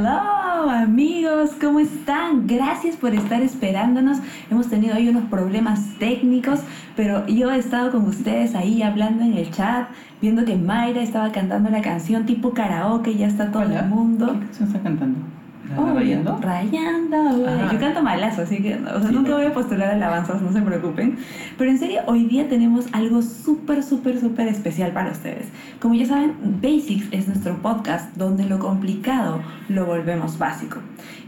hello amigos, ¿cómo están? Gracias por estar esperándonos. Hemos tenido hoy unos problemas técnicos, pero yo he estado con ustedes ahí hablando en el chat, viendo que Mayra estaba cantando la canción tipo karaoke, ya está todo Hola. el mundo. ¿Qué canción está cantando? ¿La Oh, Rayando? Rayando, güey. Yo canto malazo, así que o sea, Sí, nunca voy a postular alabanzas, no se preocupen. Pero en serio, hoy día tenemos algo súper, súper, súper especial para ustedes. Como ya saben, Basics es nuestro podcast donde lo complicado lo volvemos básico.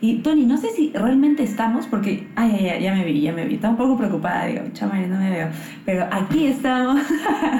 Y Tony, no sé si realmente estamos, porque, ay, ay, ay, ya me vi, ya me vi. Estaba un poco preocupada, digo, chamare, no me veo. Pero aquí estamos.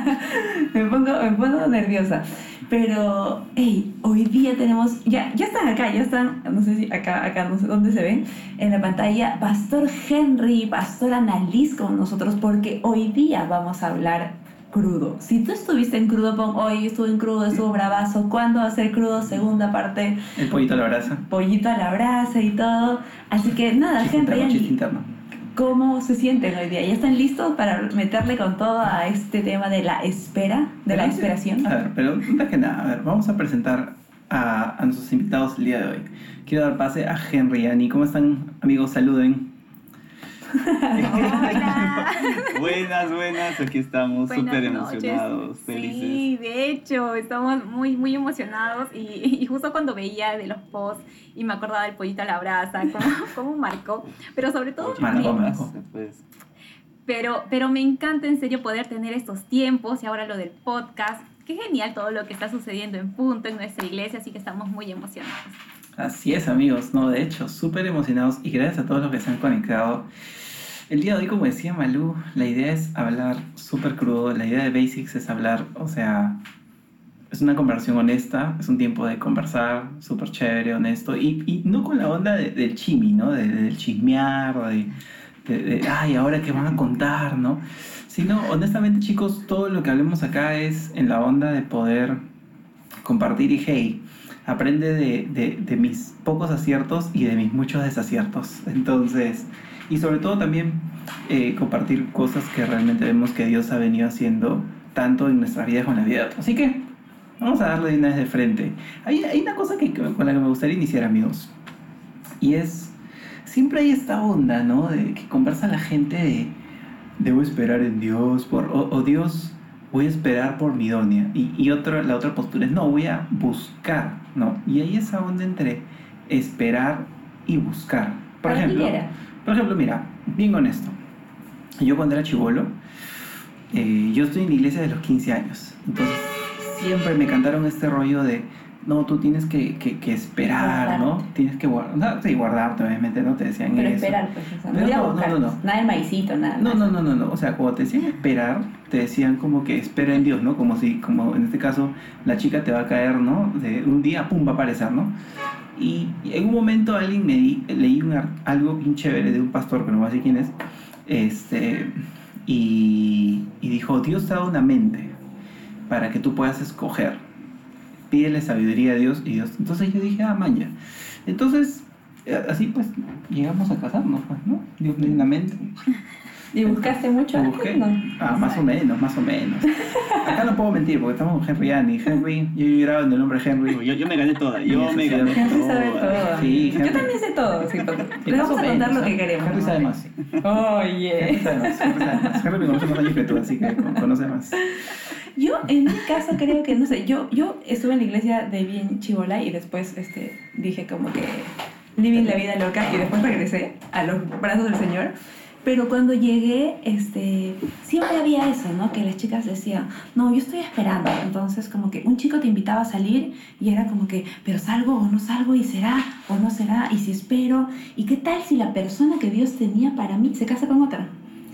me, pongo, me pongo nerviosa. Pero, hey, hoy día tenemos, ya, ya están acá, ya están, no sé si acá, acá, no sé dónde se ven, en la pantalla, Pastor Henry, Pastor Annalise con nosotros, porque hoy día vamos a hablar crudo. Si tú estuviste en crudo, pon hoy estuve en crudo, estuvo bravazo, ¿cuándo va a ser crudo? Segunda parte, El pollito a la brasa. pollito a la brasa y todo. Así que nada, Henry, interno. ¿cómo se sienten hoy día? ¿Ya están listos para meterle con todo a este tema de la espera, de la esperación? A ver, pero antes que nada, a ver, vamos a presentar a, a nuestros invitados el día de hoy. Quiero dar pase a Henry y Annie. ¿Cómo están, amigos? Saluden. Hola. Buenas, buenas, aquí estamos súper emocionados, felices. Sí, de hecho, estamos muy, muy emocionados y, y justo cuando veía de los posts y me acordaba del pollito a la brasa, cómo, cómo marcó, pero sobre todo, Marcó, me- marcó. Pues, pero, pero me encanta en serio poder tener estos tiempos y ahora lo del podcast. Qué genial todo lo que está sucediendo en punto en nuestra iglesia, así que estamos muy emocionados. Así es, amigos. No, de hecho, súper emocionados y gracias a todos los que se han conectado. El día de hoy, como decía Malú, la idea es hablar súper crudo. La idea de Basics es hablar, o sea, es una conversación honesta, es un tiempo de conversar, súper chévere, honesto, y, y no con la onda de- del chimi, ¿no? De- del chismear, de, de, de, ay, ahora qué van a contar, ¿no? Sino, honestamente, chicos, todo lo que hablemos acá es en la onda de poder compartir y, hey, aprende de, mis pocos aciertos y de mis muchos desaciertos. Entonces, y sobre todo también eh, compartir cosas que realmente vemos que Dios ha venido haciendo tanto en nuestra vida como en la vida de otros. Así que vamos a darle una vez de frente. Hay, hay una cosa que, con la que me gustaría iniciar, amigos. Y es, siempre hay esta onda, ¿no? De que conversa la gente de, debo esperar en Dios, por, o, o Dios, voy a esperar por mi donia. Y, y otra, la otra postura es, no, voy a buscar, ¿no? Y hay esa onda entre esperar y buscar. Por ¿Para quién ejemplo, por ejemplo, mira, bien honesto. Yo cuando era chivolo, eh, yo estoy en la iglesia de los 15 años. Entonces, siempre me cantaron este rollo de, no, tú tienes que, que- que esperar, ¿no? Tienes que guardar, sí, guardarte, obviamente, no te decían Pero eso. esperar, pues, o sea, no Pero no, no, buscar, no, no. nada del maicito, nada. No, no, no, no, no. O sea, cuando te decían esperar, te decían como que espera en Dios, ¿no? Como si, como en este caso, la chica te va a caer, ¿no? De un día, pum, va a aparecer, ¿no? Y, en un momento alguien me di- leí un algo bien chévere de un pastor, que no voy a decir quién es, este, y, y dijo, Dios te dado una mente para que tú puedas escoger. Pídele sabiduría a Dios y Dios. Entonces yo dije, ah, man, ya. Entonces, eh, así pues, llegamos a casarnos, pues, ¿no? Dios mente. ¿Y buscaste mucho? Busqué. No. Ah, más o menos, más o menos. Acá no puedo mentir porque estamos con Henry Annie. Henry, yo he llorado en el nombre de Henry. yo, yo me gané toda, yo me gané. Henry sabe toda. todo. Sí, Yo Henry. también sé todo. Sí, les más vamos a contar menos, lo que ¿eh? queremos. Henry sabe más. Oye. Henry sabe más. Henry sabe más. Henry me conoce más años que tú, así que con- conoce más. Yo, en mi caso, creo que, no sé, yo, yo estuve en la iglesia de bien chivola y después este, dije como que living la vida loca y después regresé a los brazos del Señor. Pero cuando llegué, este, siempre había eso, ¿no? Que las chicas decían, no, yo estoy esperando. Entonces, como que un chico te invitaba a salir y era como que, pero salgo o no salgo y será o no será y si espero. ¿Y qué tal si la persona que Dios tenía para mí se casa con otra?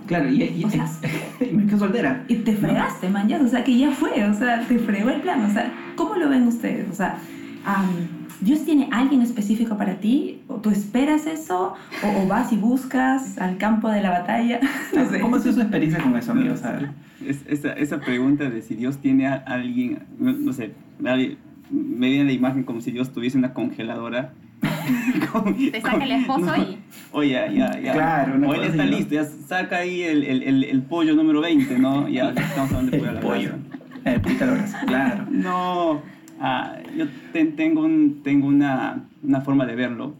Claro, y, y, O sea- y me quedo soltera. Y te fregaste, man, ya, o sea, que ya fue, o sea, te fregó el plan, o sea, ¿cómo lo ven ustedes? O sea, am, ¿Dios tiene alguien específico para ti? ¿O tú esperas eso? ¿O, o vas y buscas al campo de la batalla? No sé. ¿Cómo sido su experiencia con eso, amigos? A ver. Es- esa, esa pregunta de si Dios tiene a alguien, no, no sé, nadie- me viene la imagen como si Dios tuviese una congeladora. Con- Te saca el esposo no. y Oye, ya, ya, ya. Claro, o él está así, ¿no? listo, ya saca ahí el, el, el, el pollo número 20, ¿no? Ya estamos hablando de pollo a El la pollo. brasa. El pollo claro. No, Ah, yo te- tengo, un, tengo una, una forma de verlo.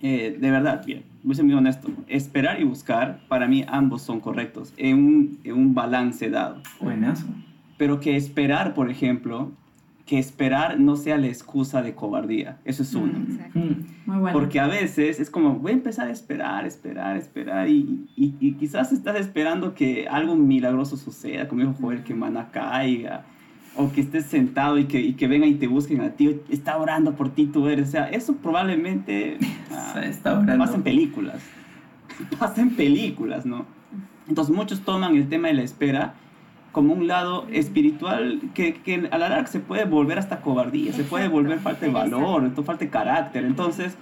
Eh, de verdad, bien, voy a ser muy honesto. Esperar y buscar, para mí ambos son correctos, en un, en un balance dado. Buenazo. Pero que esperar, por ejemplo, que esperar no sea la excusa de cobardía. Eso es uno. Mm. Exacto. Mm. Muy bueno. Porque a veces es como, voy a empezar a esperar, esperar, esperar, y, y, y quizás estás esperando que algo milagroso suceda, como dijo Joel, que mana caiga, o que estés sentado y que, y que vengan y te busquen a ti, está orando por ti, tú eres. O sea, eso probablemente ah, Se está orando. pasa en películas. Pasa en películas, ¿no? Entonces muchos toman el tema de la espera como un lado espiritual que, que a la larga se puede volver hasta cobardía, se puede volver falta de valor, entonces falta de carácter. Entonces,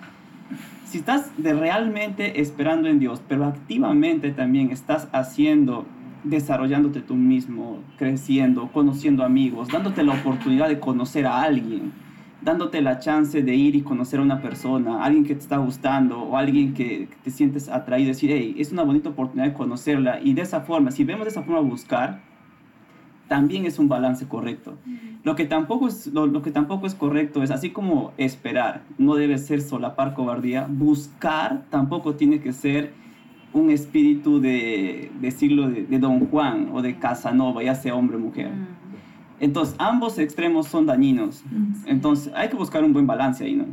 si estás de realmente esperando en Dios, pero activamente también estás haciendo, desarrollándote tú mismo, creciendo, conociendo amigos, dándote la oportunidad de conocer a alguien, dándote la chance de ir y conocer a una persona, alguien que te está gustando o alguien que que te sientes atraído, decir, hey, es una bonita oportunidad de conocerla y de esa forma, si vemos de esa forma buscar, también es un balance correcto. Lo que tampoco es, lo, lo que tampoco es correcto es, así como esperar, no debe ser solapar cobardía, buscar tampoco tiene que ser un espíritu de, de siglo de, de Don Juan o de Casanova, ya sea hombre o mujer. Entonces, ambos extremos son dañinos. Entonces, hay que buscar un buen balance ahí, ¿no?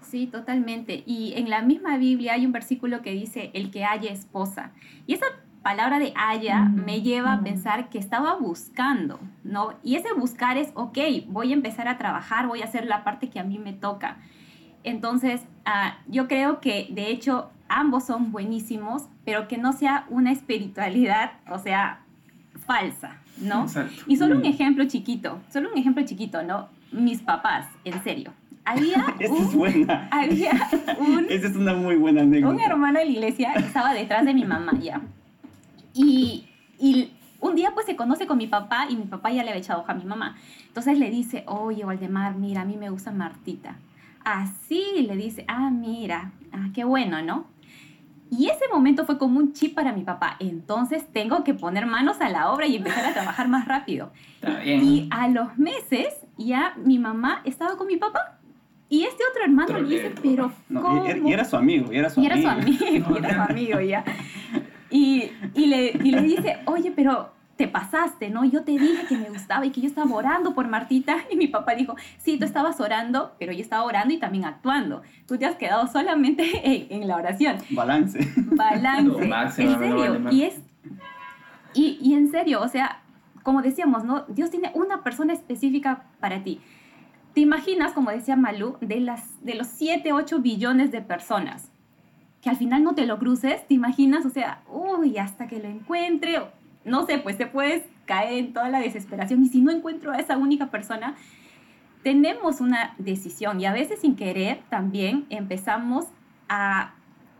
Sí, totalmente. Y en la misma Biblia hay un versículo que dice, el que haya esposa. Y esa palabra de haya Mm, me lleva a mm. pensar que estaba buscando, ¿no? Y ese buscar es, ok, voy a empezar a trabajar, voy a hacer la parte que a mí me toca. Entonces, ah, yo creo que de hecho ambos son buenísimos, pero que no sea una espiritualidad, o sea, falsa, ¿no? Exacto. Y solo un Mm. ejemplo chiquito, solo un ejemplo chiquito, ¿no? Mis papás, en serio. Había Esa es un, buena. había un, Esa es una muy buena anécdota. un hermano de la iglesia que estaba detrás de mi mamá ya. Y, y un día pues se conoce con mi papá y mi papá ya le había echado ojo a mi mamá. Entonces le dice, oye, Waldemar, mira, a mí me gusta Martita. Así le dice, ah, mira, ah, qué bueno, ¿no? Y ese momento fue como un chip para mi papá. Entonces tengo que poner manos a la obra y empezar a trabajar más rápido. Está bien. Y a los meses ya mi mamá estaba con mi papá. Y este otro hermano le dice, pero No, ¿cómo? y, era- su amigo, y era su Y era su amigo. amigo, y era su amigo ya. Y, y, le, y le dice, oye, pero te pasaste, ¿no? Yo te dije que me gustaba y que yo estaba orando por Martita. Y mi papá dijo, sí, tú estabas orando, pero yo estaba orando y también actuando. Tú te has quedado solamente en, en la oración. Balance. Balance. Máximo, en serio. Valdemar. Y es... Y, y en serio, o sea, como decíamos, ¿no? Dios tiene una persona específica para ti. ¿Te imaginas, como decía Malú, de, las, de los 7, 8 billones de personas? Que al final no te lo cruces, ¿te imaginas? O sea, uy, hasta que lo encuentre, no sé, pues te puedes caer en toda la desesperación. Y si no encuentro a esa única persona, tenemos una decisión y a veces sin querer también empezamos a,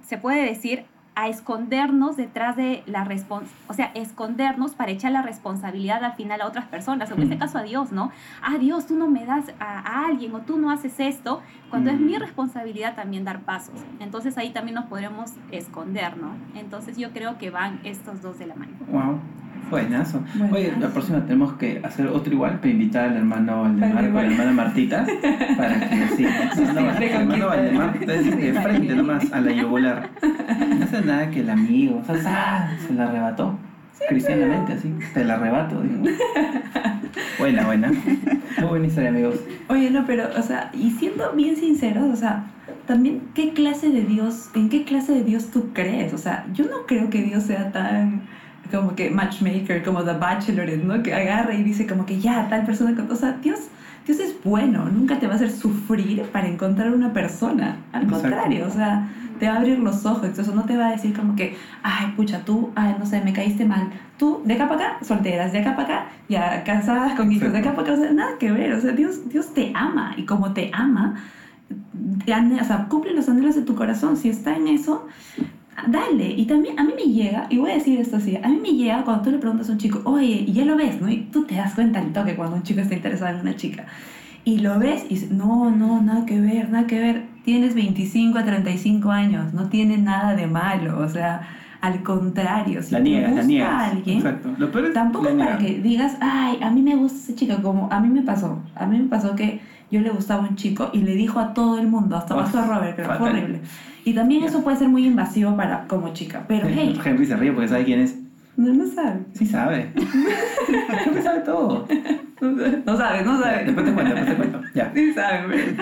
se puede decir, a escondernos detrás de la responsabilidad, o sea, escondernos para echar la responsabilidad al final a otras personas, en este Mm. caso a Dios, ¿no? Ah, Dios, tú no me das a, a alguien o tú no haces esto, cuando es Mm. mi responsabilidad también dar pasos. Entonces ahí también nos podremos esconder, ¿no? Entonces yo creo que van estos dos de la mano. Wow. Buenazo. Buenazo. Oye, la próxima tenemos que hacer otro igual para invitar al hermano Valdemar con Valdemar. la hermana Martita para que sí, de el hermano. Valdemar de frente nomás a la yugular. No hace nada que el amigo, o sea, se la arrebató. Cristianamente así, te la arrebato, digo. Buena, buena. Muy buena historia, amigos. Oye, no, pero, o sea, y siendo bien sinceros, o sea, también, ¿qué clase de Dios, en qué clase de Dios tú crees? O sea, yo no creo que Dios sea tan como que matchmaker, como The Bachelorette, ¿no? Que agarra y dice como que ya, tal persona, con- o sea, Dios, Dios es bueno, nunca te va a hacer sufrir para encontrar una persona, al Exacto. contrario, o sea, te va a abrir los ojos, entonces no te va a decir como que, ay, pucha, tú, ay, no sé, me caíste mal, tú, de acá para acá, solteras, de acá para acá, ya casadas con hijos, de acá para acá, o sea, nada que ver, o sea, Dios, Dios te ama, y como te ama, te o sea, cumple los anhelos de tu corazón, si está en eso, dale, y también a mí me llega, y voy a decir esto así, a mí me llega cuando tú le preguntas a un chico, oye, y ya lo ves, ¿no? Y tú te das cuenta al toque cuando un chico está interesado en una chica. Y lo ves y dices, no, no, nada que ver, nada que ver. Tienes 25 a 35 años, no tiene nada de malo. O sea, Al contrario, si la te niegas, gusta la niegas. a alguien, Exacto. Lo peor es tampoco es para que digas, ay, a mí me gusta ese chico, como a mí me pasó. A mí me pasó que yo le gustaba un chico y le dijo a todo el mundo, hasta pasó a Robert, pero fue horrible. Y también eso puede ser muy invasivo para como chica, pero hey, Henry se ríe porque sabe quién es. no, no sabe. Sí sabe. Henry sabe todo. No sabe, no sabe. Después te cuento, después te cuento. Ya. Sí sabe,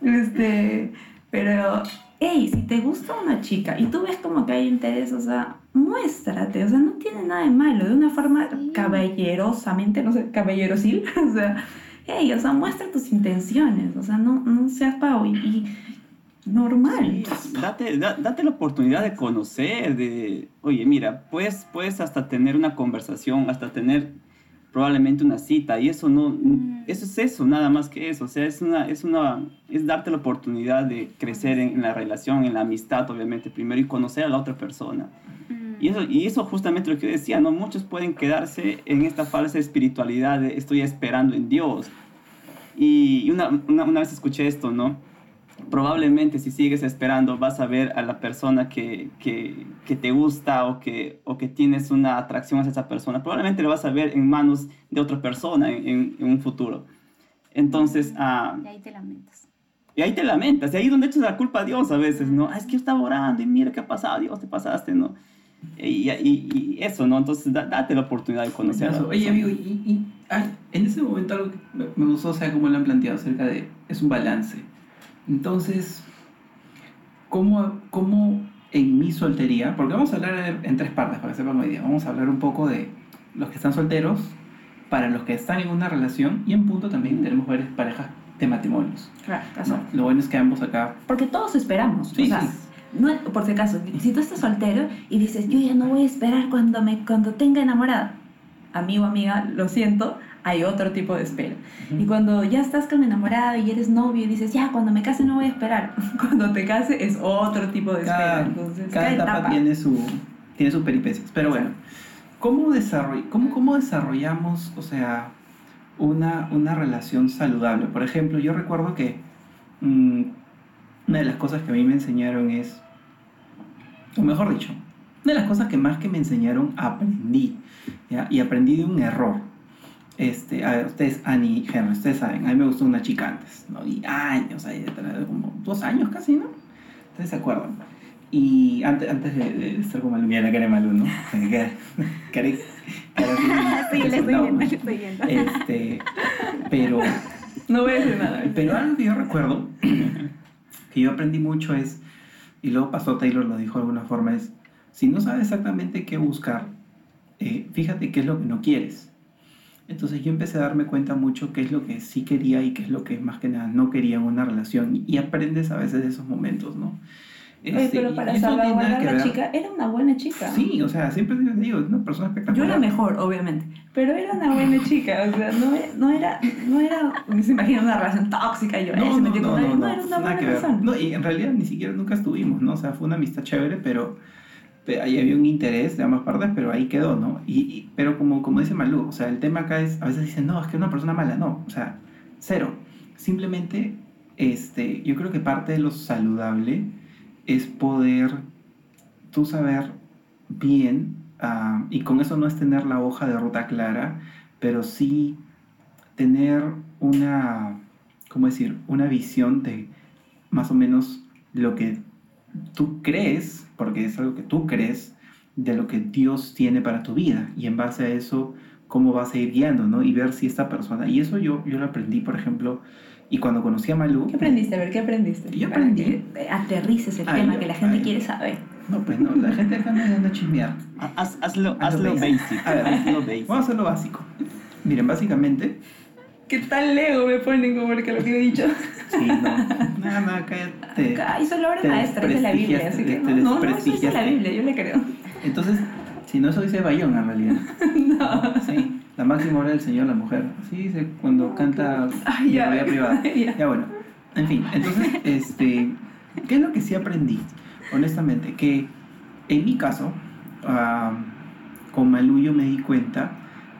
pero, este, pero, hey, si te gusta una chica y tú ves como que hay interés, o sea, muéstrate, o sea, no tiene nada de malo, de una forma Sí. caballerosamente, no sé, caballerosil, o sea, hey, o sea, muestra tus intenciones, o sea, no, no seas pavo y, y normal. Sí, date, da- date la oportunidad de conocer, de, oye, mira, pues, puedes hasta tener una conversación, hasta tener probablemente una cita, y eso no, Mm. eso es eso, nada más que eso, o sea, es una, es una, es darte la oportunidad de crecer en, en la relación, en la amistad, obviamente, primero, y conocer a la otra persona. Mm. Y eso, y eso justamente lo que yo decía, ¿no? Muchos pueden quedarse en esta falsa espiritualidad de estoy esperando en Dios. Y una, una, una vez escuché esto, ¿no? Probablemente si sigues esperando vas a ver a la persona que, que, que te gusta o que, o que tienes una atracción hacia esa persona. Probablemente lo vas a ver en manos de otra persona en, en- en un futuro. Entonces, ah, Y ahí te lamentas. y ahí te lamentas, y ahí es donde echas la culpa a Dios a veces, ¿no? Ah, es que yo estaba orando y mira qué ha pasado, Dios, te pasaste, ¿no? Y, y- y eso, ¿no? Entonces, da- date la oportunidad de conocer a la Oye, amigo, y, y- ay, en ese momento algo que me, me gustó, o sea, cómo lo han planteado acerca de. Es un balance. Entonces, ¿cómo, cómo en mi soltería? Porque vamos a hablar en, tres partes para que sepan hoy día. Vamos a hablar un poco de los que están solteros, para los que están en una relación, y en punto también tenemos varias parejas de matrimonios. Claro, ¿no? Lo bueno es que ambos acá. Porque todos esperamos, Sí, o sea, sí. no, por si acaso, si tú estás soltero y dices, yo ya no voy a esperar cuando, me, cuando tenga enamorada, amigo, amiga, lo siento, hay otro tipo de espera. Y cuando ya estás con enamorado y eres novio y dices, ya, cuando me case no voy a esperar, cuando te case es otro tipo de espera. cada, Entonces, cada etapa, tiene su tiene sus peripecias pero bueno cómo desarroll- cómo, cómo desarrollamos o sea una, una relación saludable por ejemplo yo recuerdo que mm, una de las cosas que a mí me enseñaron es o mejor dicho una de las cosas que más que me enseñaron aprendí ¿ya? y aprendí de un error este, a ver, ustedes, Annie y Henry, ustedes saben, a mí me gustó una chica antes, ¿no? Y años ahí detrás, como dos años casi, ¿no? Ustedes se acuerdan. Y antes, antes de, de estar con Malú, mira la cara de Malú, ¿no? Cara, cara, Sí, le estoy viendo, le estoy viendo. Este, pero, No voy a decir nada. pero algo que yo recuerdo, que yo aprendí mucho es, y luego pasó Taylor, lo dijo de alguna forma, es, si no sabes exactamente qué buscar, eh, fíjate qué es lo que no quieres. Entonces yo empecé a darme cuenta mucho qué es lo que sí quería y qué es lo que más que nada no quería en una relación. Y aprendes a veces de esos momentos, ¿no? Oye, Este, pero y para salvaguardar la ver- chica, era una buena chica. Sí, o sea, siempre te digo, es una persona Yo espectacular. era mejor, obviamente, pero era una buena chica, o sea, no, no era, no era, se imagina una relación tóxica yo, eh, No, se no, no, no, era una buena persona. No, y en realidad ni siquiera nunca estuvimos, ¿no? O sea, fue una amistad chévere, pero, pe- ahí había un interés de ambas partes, pero ahí quedó, ¿no? Y, pero como, como dice Malú, o sea, el tema acá es, a veces dicen, no, es que una persona mala, no, o sea, cero. Simplemente, este, yo creo que parte de lo saludable es poder tú saber bien, ah, y con eso no es tener la hoja de ruta clara, pero sí tener una, ¿cómo decir? Una visión de más o menos lo que tú crees, porque es algo que tú crees, de lo que Dios tiene para tu vida. Y en base a eso, cómo vas a ir guiando, ¿no? Y ver si esta persona... Y eso yo, yo lo aprendí, por ejemplo, y cuando conocí a Malú... ¿Qué aprendiste? A ver, ¿qué aprendiste? Yo aprendí- aterrices el Ay, tema yo- que la gente ay. quiere saber. No, pues no, la gente acá no anda a chismear. Haz- hazlo, Hazlo hazlo basic. basic. A ver. hazlo basic. Vamos a hacer lo básico. Miren, básicamente... ¿Qué tal Lego me ponen como que lo que he dicho? Sí, no. Nada, nada, cállate. Ay, solo te maestra, dice la Biblia, así que no, no, no, eso dice la. Biblia, yo le creo. Entonces, si no, eso dice Bayón en realidad. No. Sí, la máxima obra del Señor, la mujer. Sí, dice cuando canta Ay, ya. la vida privada. Ya. Ya bueno, en fin, entonces, este, ¿qué es lo que sí aprendí? Honestamente, que en mi caso, ah, con Malú yo me di cuenta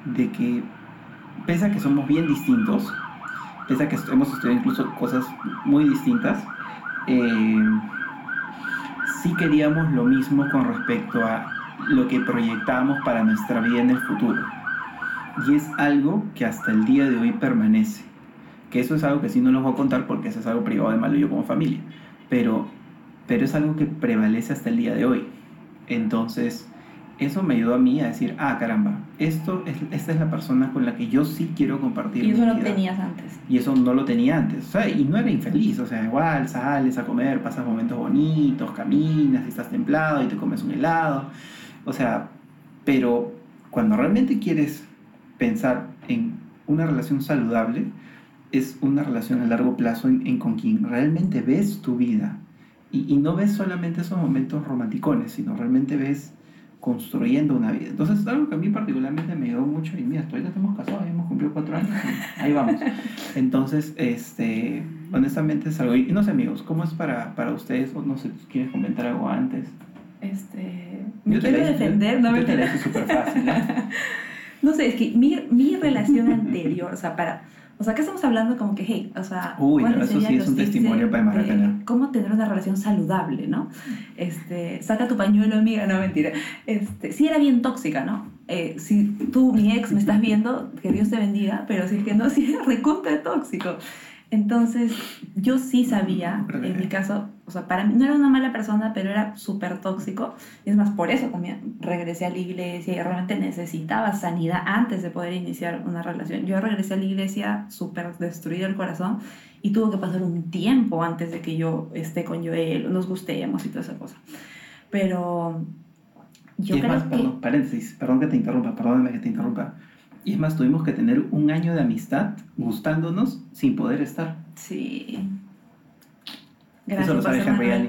de que, pese a que somos bien distintos, pese a que hemos estudiado incluso cosas muy distintas, eh, sí queríamos lo mismo con respecto a lo que proyectábamos para nuestra vida en el futuro. Y es algo que hasta el día de hoy permanece. Que eso es algo que sí no los voy a contar porque eso es algo privado de Malo y yo como familia. Pero, pero es algo que prevalece hasta el día de hoy. Entonces, eso me ayudó a mí a decir, ah, caramba, esto es, esta es la persona con la que yo sí quiero compartir. Y eso mi lo vida. tenías antes. Y eso no lo tenía antes. O sea, y no era infeliz. O sea, igual sales a comer, pasas momentos bonitos, caminas, y estás templado y te comes un helado. O sea, pero cuando realmente quieres pensar en una relación saludable, es una relación a largo plazo en, en con quien realmente ves tu vida. Y, y no ves solamente esos momentos romanticones, sino realmente ves construyendo una vida. Entonces es algo que a mí particularmente me ayudó mucho y mira, ahorita estamos casados, ya hemos cumplido cuatro años y ahí vamos. Entonces, este, honestamente es algo, y no sé amigos, ¿cómo es para, para ustedes? O no sé, ¿quieres comentar algo antes? Este, me Yo te quiero la defender, no yo me te la hice súper fácil. ¿eh? No sé, es que mi, mi relación anterior, o sea, para... O sea, acá estamos hablando como que, hey, o sea... Uy, ¿cuáles eso sí es un testimonio para de. Cómo tener una relación saludable, ¿no? Este, saca tu pañuelo, amiga, no, mentira. Este, sí era bien tóxica, ¿no? Eh, si tú, mi ex, me estás viendo, que Dios te bendiga, pero si es que no, sí era recontra tóxico. Entonces, yo sí sabía, en mi caso, o sea, para mí no era una mala persona, pero era súper tóxico. Y es más, por eso también regresé a la iglesia y realmente necesitaba sanidad antes de poder iniciar una relación. Yo regresé a la iglesia súper destruido el corazón y tuvo que pasar un tiempo antes de que yo esté con Joel, nos gustemos y toda esa cosa. Pero yo y es creo más, que... perdón, paréntesis, perdón que te interrumpa, perdóname que te interrumpa. Y es más, tuvimos que tener un año de amistad gustándonos sin poder estar. Sí. Eso lo sabe Henry. Ali.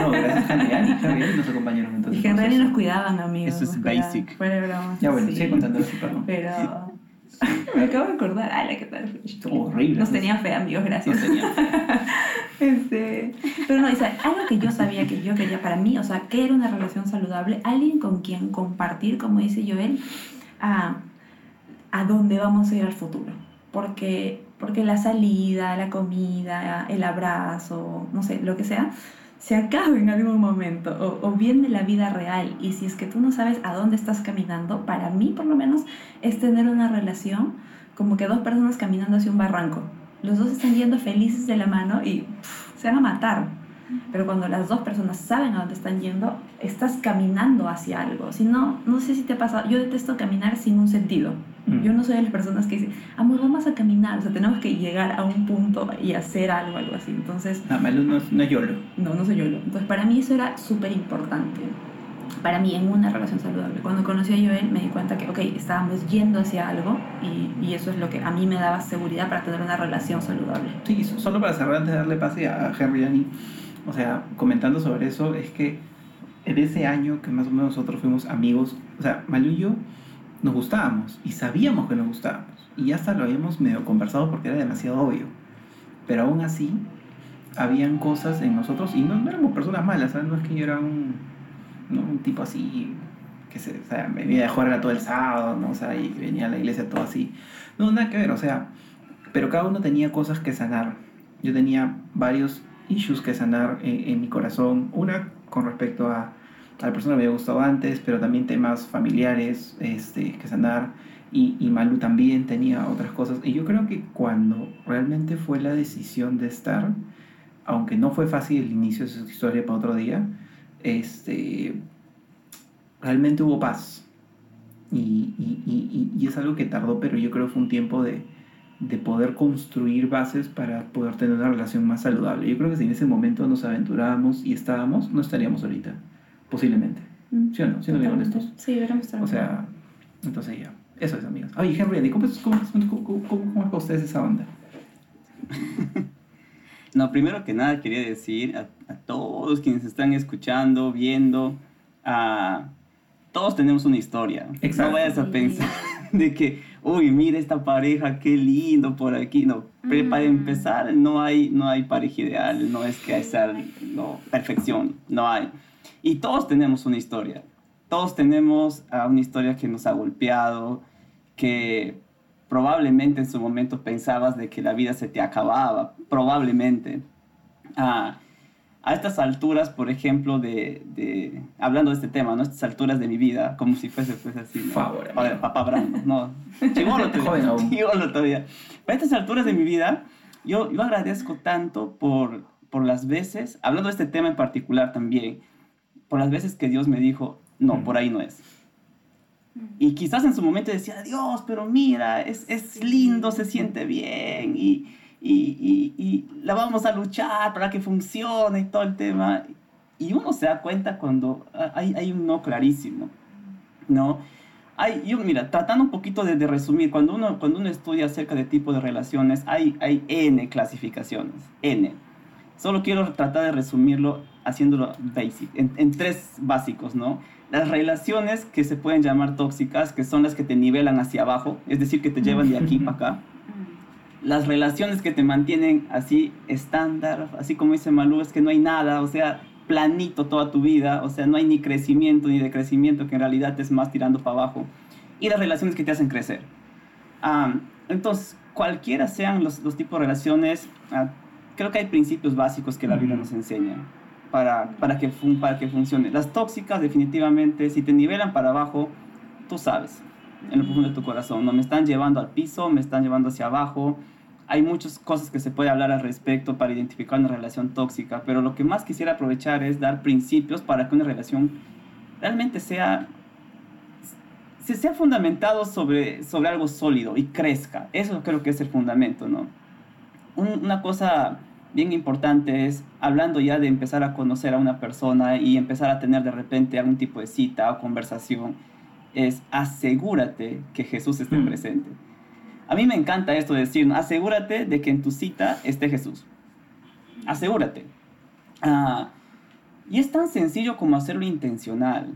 No, gracias a Henry Ali. Henry Ali nos acompañaron entonces. Y Henry entonces- nos cuidaban, amigos. Eso es basic. De broma. Ya bueno, sí. sigue contando así, perdón. Pero... Me acabo de acordar. Ay, ¿qué tal? Horrible. Nos tenían fe, amigos, gracias. Nos fe. Este, pero no, o sea, algo que yo sabía que yo quería para mí, o sea, que era una relación saludable, alguien con quien compartir, como dice Joel, a, a dónde vamos a ir al futuro. Porque, porque la salida, la comida, el abrazo, no sé, lo que sea, se acaba en algún momento o, o viene la vida real. Y si es que tú no sabes a dónde estás caminando, para mí por lo menos es tener una relación como que dos personas caminando hacia un barranco. Los dos están yendo felices de la mano y pff, se van a matar. Pero cuando las dos personas saben a dónde están yendo, estás caminando hacia algo. Si no, no sé si te ha pasado, yo detesto caminar sin un sentido. Mm. Yo no soy de las personas que dicen, amor, vamos a caminar. O sea, tenemos que llegar a un punto y hacer algo, algo así. Entonces, No, Malu no, no es YOLO. no, no soy yo. Entonces, para mí eso era súper importante. Para mí, en una relación saludable. Cuando conocí a Joel, me di cuenta que, ok, estábamos yendo hacia algo y, y eso es lo que a mí me daba seguridad para tener una relación saludable. Sí, so- solo para cerrar antes de darle pase a Henry Ali, o sea, comentando sobre eso, es que en ese año que más o menos nosotros fuimos amigos, o sea, Malu y yo nos gustábamos y sabíamos que nos gustábamos y hasta lo habíamos medio conversado porque era demasiado obvio, pero aún así habían cosas en nosotros y no, no éramos personas malas, ¿sabes? no es que yo era un, ¿no? un tipo así que se, o sea, venía de jugar todo el sábado, ¿no? o sea, y venía a la iglesia todo así, no, nada que ver, o sea, pero cada uno tenía cosas que sanar. Yo tenía varios issues que sanar en, en mi corazón. Una con respecto a, a la persona me había gustado antes, pero también temas familiares este, que sanar. Y, y Malu también tenía otras cosas. Y yo creo que cuando realmente fue la decisión de estar, aunque no fue fácil el inicio de su historia para otro día, este, realmente hubo paz. Y- y- y- y es algo que tardó, pero yo creo que fue un tiempo de, de poder construir bases para poder tener una relación más saludable. Yo creo que si en ese momento nos aventurábamos y estábamos, no estaríamos ahorita, posiblemente. ¿Sí o no? ¿Sí o no digo honestos? Sí, veremos O sea, entonces ya, eso es, amigos. Oye, Henry, ¿cómo es, cómo, es- cómo, cómo- cómo es para ustedes esa onda? No, primero que nada quería decir a, a todos quienes están escuchando, viendo, a todos tenemos una historia. Exacto. No vayas a pensar de que, uy, mira esta pareja, qué lindo por aquí. No, pre- para Mm. empezar, no hay, no hay pareja ideal, no es que hay no, perfección, no hay. Y todos tenemos una historia. Todos tenemos ah, una historia que nos ha golpeado, que probablemente en su momento pensabas de que la vida se te acababa, probablemente. Ah, a estas alturas, por ejemplo, de, de, hablando de este tema, ¿no? A estas alturas de mi vida, como si fuese pues así, ¿no? Favor, Ahora, papá Brando, no, chivolo todavía, chivolo todavía. A estas alturas de mi vida, yo, yo agradezco tanto por, por las veces, hablando de este tema en particular también, por las veces que Dios me dijo, no, Mm. por ahí no es. Y quizás en su momento decía, Dios, pero mira, es, es lindo, se siente bien y, y, y, y la vamos a luchar para que funcione y todo el tema. Y uno se da cuenta cuando hay, hay un no clarísimo, ¿no? Hay, yo, mira, tratando un poquito de, de resumir, cuando uno, cuando uno estudia acerca de tipo de relaciones, hay, hay N clasificaciones, N. Solo quiero tratar de resumirlo haciéndolo basic, en, en tres básicos, ¿no? Las relaciones que se pueden llamar tóxicas, que son las que te nivelan hacia abajo, es decir, que te llevan de aquí para acá. Las relaciones que te mantienen así estándar, así como dice Malú, es que no hay nada, o sea, planito toda tu vida, o sea, no hay ni crecimiento ni decrecimiento, que en realidad es más tirando para abajo. Y las relaciones que te hacen crecer. Ah, entonces, cualquiera sean los, los tipos de relaciones, ah, creo que hay principios básicos que la Biblia nos enseña para, para, que fun- para que funcione. Las tóxicas, definitivamente, si te nivelan para abajo, tú sabes, en lo profundo de tu corazón, no me están llevando al piso, me están llevando hacia abajo. Hay muchas cosas que se puede hablar al respecto para identificar una relación tóxica, pero lo que más quisiera aprovechar es dar principios para que una relación realmente sea se sea fundamentado sobre, sobre algo sólido y crezca. Eso creo que es el fundamento, ¿no? Un- una cosa bien importante es, hablando ya de empezar a conocer a una persona y empezar a tener de repente algún tipo de cita o conversación, es asegúrate que Jesús esté Mm. presente. A mí me encanta esto de decir, asegúrate de que en tu cita esté Jesús. Asegúrate. Ah, y es tan sencillo como hacerlo intencional.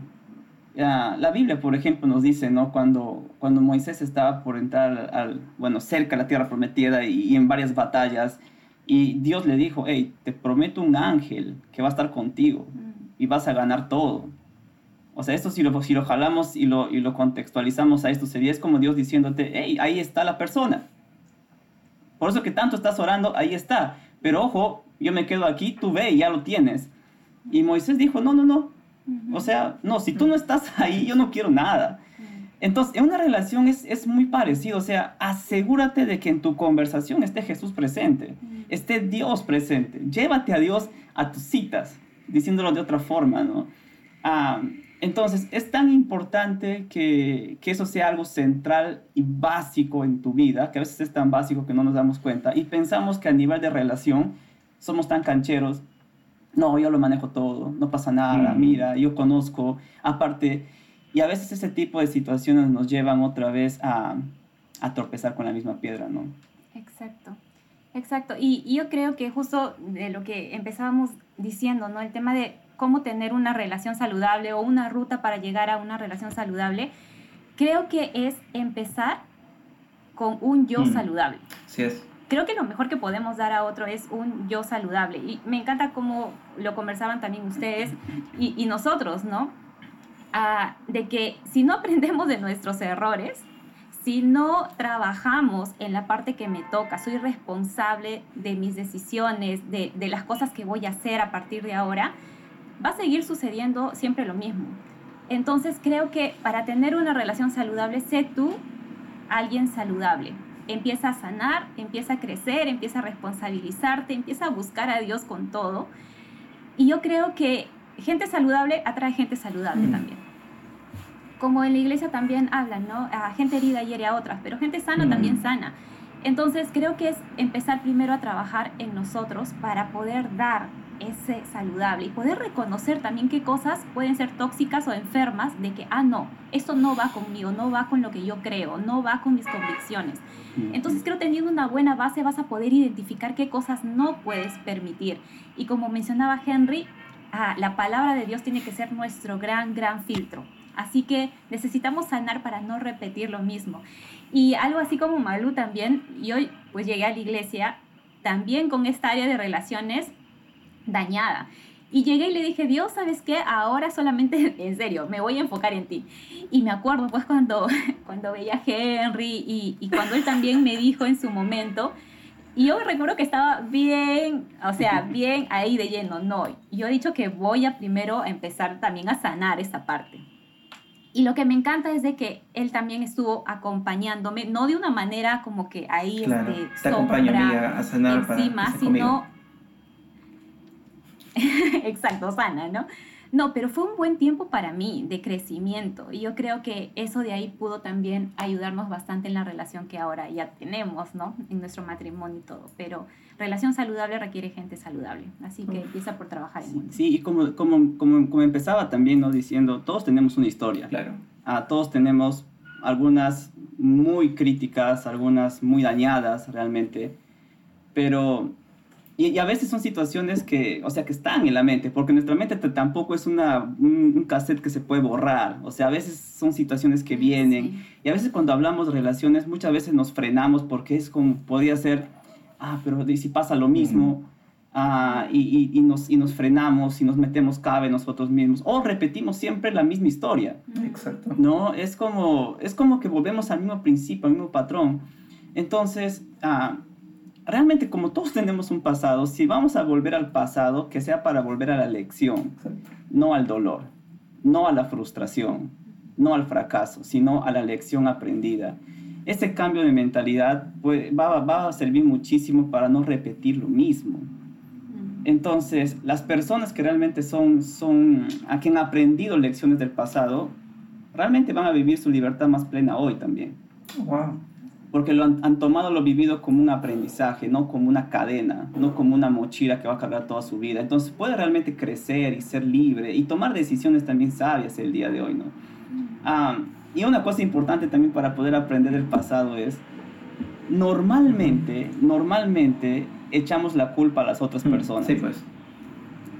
Ah, la Biblia, por ejemplo, nos dice, ¿no? Cuando, cuando Moisés estaba por entrar al, bueno, cerca a la tierra prometida y, y en varias batallas, y Dios le dijo, hey, te prometo un ángel que va a estar contigo y vas a ganar todo. O sea, esto si lo, si lo jalamos y lo, y lo contextualizamos a esto, sería es como Dios diciéndote, hey, ahí está la persona. Por eso que tanto estás orando, ahí está. Pero ojo, yo me quedo aquí, tú ve y ya lo tienes. Y Moisés dijo, no, no, no. O sea, no, si tú no estás ahí, yo no quiero nada. Entonces, en una relación es, es muy parecido. O sea, asegúrate de que en tu conversación esté Jesús presente, Mm. esté Dios presente. Llévate a Dios a tus citas, diciéndolo de otra forma, ¿no? Ah, entonces, es tan importante que, que eso sea algo central y básico en tu vida, que a veces es tan básico que no nos damos cuenta. Y pensamos que a nivel de relación somos tan cancheros. No, yo lo manejo todo, no pasa nada, Mm. mira, yo conozco. Aparte, y a veces ese tipo de situaciones nos llevan otra vez a, a tropezar con la misma piedra, ¿no? Exacto, exacto. Y, y yo creo que justo de lo que empezábamos diciendo, ¿no? El tema de cómo tener una relación saludable o una ruta para llegar a una relación saludable, creo que es empezar con un yo Mm. saludable. Así es. Creo que lo mejor que podemos dar a otro es un yo saludable. Y me encanta cómo lo conversaban también ustedes y, y nosotros, ¿no? De que si no aprendemos de nuestros errores, si no trabajamos en la parte que me toca, soy responsable de mis decisiones, de, de las cosas que voy a hacer a partir de ahora, va a seguir sucediendo siempre lo mismo. Entonces creo que para tener una relación saludable, sé tú alguien saludable. Empieza a sanar, empieza a crecer, empieza a responsabilizarte, empieza a buscar a Dios con todo. Y yo creo que gente saludable atrae gente saludable Mm. también. Como en la iglesia también hablan, ¿no? A gente herida hiere a otras, pero gente sana Mm. también sana. Entonces creo que es empezar primero a trabajar en nosotros para poder dar ese saludable y poder reconocer también qué cosas pueden ser tóxicas o enfermas de que, ah, no, esto no va conmigo, no va con lo que yo creo, no va con mis convicciones. Entonces creo teniendo una buena base vas a poder identificar qué cosas no puedes permitir. Y como mencionaba Henry, ah, la palabra de Dios tiene que ser nuestro gran, gran filtro. Así que necesitamos sanar para no repetir lo mismo. Y algo así como Malú también, y hoy pues llegué a la iglesia también con esta área de relaciones dañada. Y llegué y le dije, Dios, ¿sabes qué? Ahora solamente, en serio, me voy a enfocar en ti. Y me acuerdo pues cuando, cuando veía a Henry y cuando él también me dijo en su momento, Y yo recuerdo que estaba bien, o sea, bien ahí de lleno. No, yo he dicho que voy a primero empezar también a sanar esta parte. Y lo que me encanta es de que él también estuvo acompañándome, no de una manera como que ahí Claro, este, te acompaño, amiga, a sanar para encima, sino exacto, sana, ¿no? No, pero fue un buen tiempo para mí de crecimiento y yo creo que eso de ahí pudo también ayudarnos bastante en la relación que ahora ya tenemos, ¿no? En nuestro matrimonio y todo, pero relación saludable requiere gente saludable, así que Uf. empieza por trabajar en uno. Sí, y como, como, como, como empezaba también, ¿no? Diciendo, todos tenemos una historia. Claro. Ah, todos tenemos algunas muy críticas, algunas muy dañadas realmente, pero... Y, y a veces son situaciones que, o sea, que están en la mente, porque nuestra mente tampoco es una, un, un cassette que se puede borrar, o sea, a veces son situaciones que vienen, Sí. y a veces cuando hablamos de relaciones, muchas veces nos frenamos porque es como, podría ser, ah, pero ¿y si pasa lo mismo, ah, y, y- y nos, y nos frenamos y nos metemos cabe nosotros mismos, o repetimos siempre la misma historia. Exacto. ¿no? Es como, es como que volvemos al mismo principio, al mismo patrón. Entonces, ah, realmente como todos tenemos un pasado, si vamos a volver al pasado, que sea para volver a la lección, Exacto. no al dolor, no a la frustración, no al fracaso, sino a la lección aprendida. Ese cambio de mentalidad pues, va, va a servir muchísimo para no repetir lo mismo. Entonces, las personas que realmente son, son a quien han aprendido lecciones del pasado, realmente van a vivir su libertad más plena hoy también. Wow. Porque lo han, han tomado lo vivido como un aprendizaje, no como una cadena, no como una mochila que va a cargar toda su vida. Entonces puede realmente crecer y ser libre y tomar decisiones también sabias el día de hoy, ¿no? Ah, y una cosa importante también para poder aprender del pasado es, normalmente, normalmente echamos la culpa a las otras personas. Sí, pues.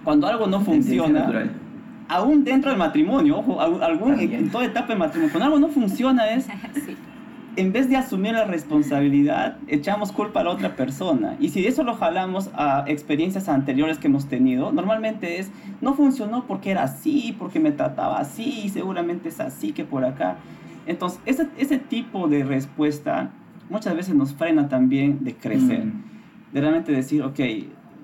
Cuando algo no funciona, aún dentro del matrimonio, ojo, al- algún, en toda etapa del matrimonio, cuando algo no funciona es, Sí. En vez de asumir la responsabilidad, echamos culpa a la otra persona. Y si eso lo jalamos a experiencias anteriores que hemos tenido, normalmente es, no funcionó porque era así, porque me trataba así, seguramente es así que por acá. Entonces, ese, ese tipo de respuesta muchas veces nos frena también de crecer Mm. de realmente decir, ok,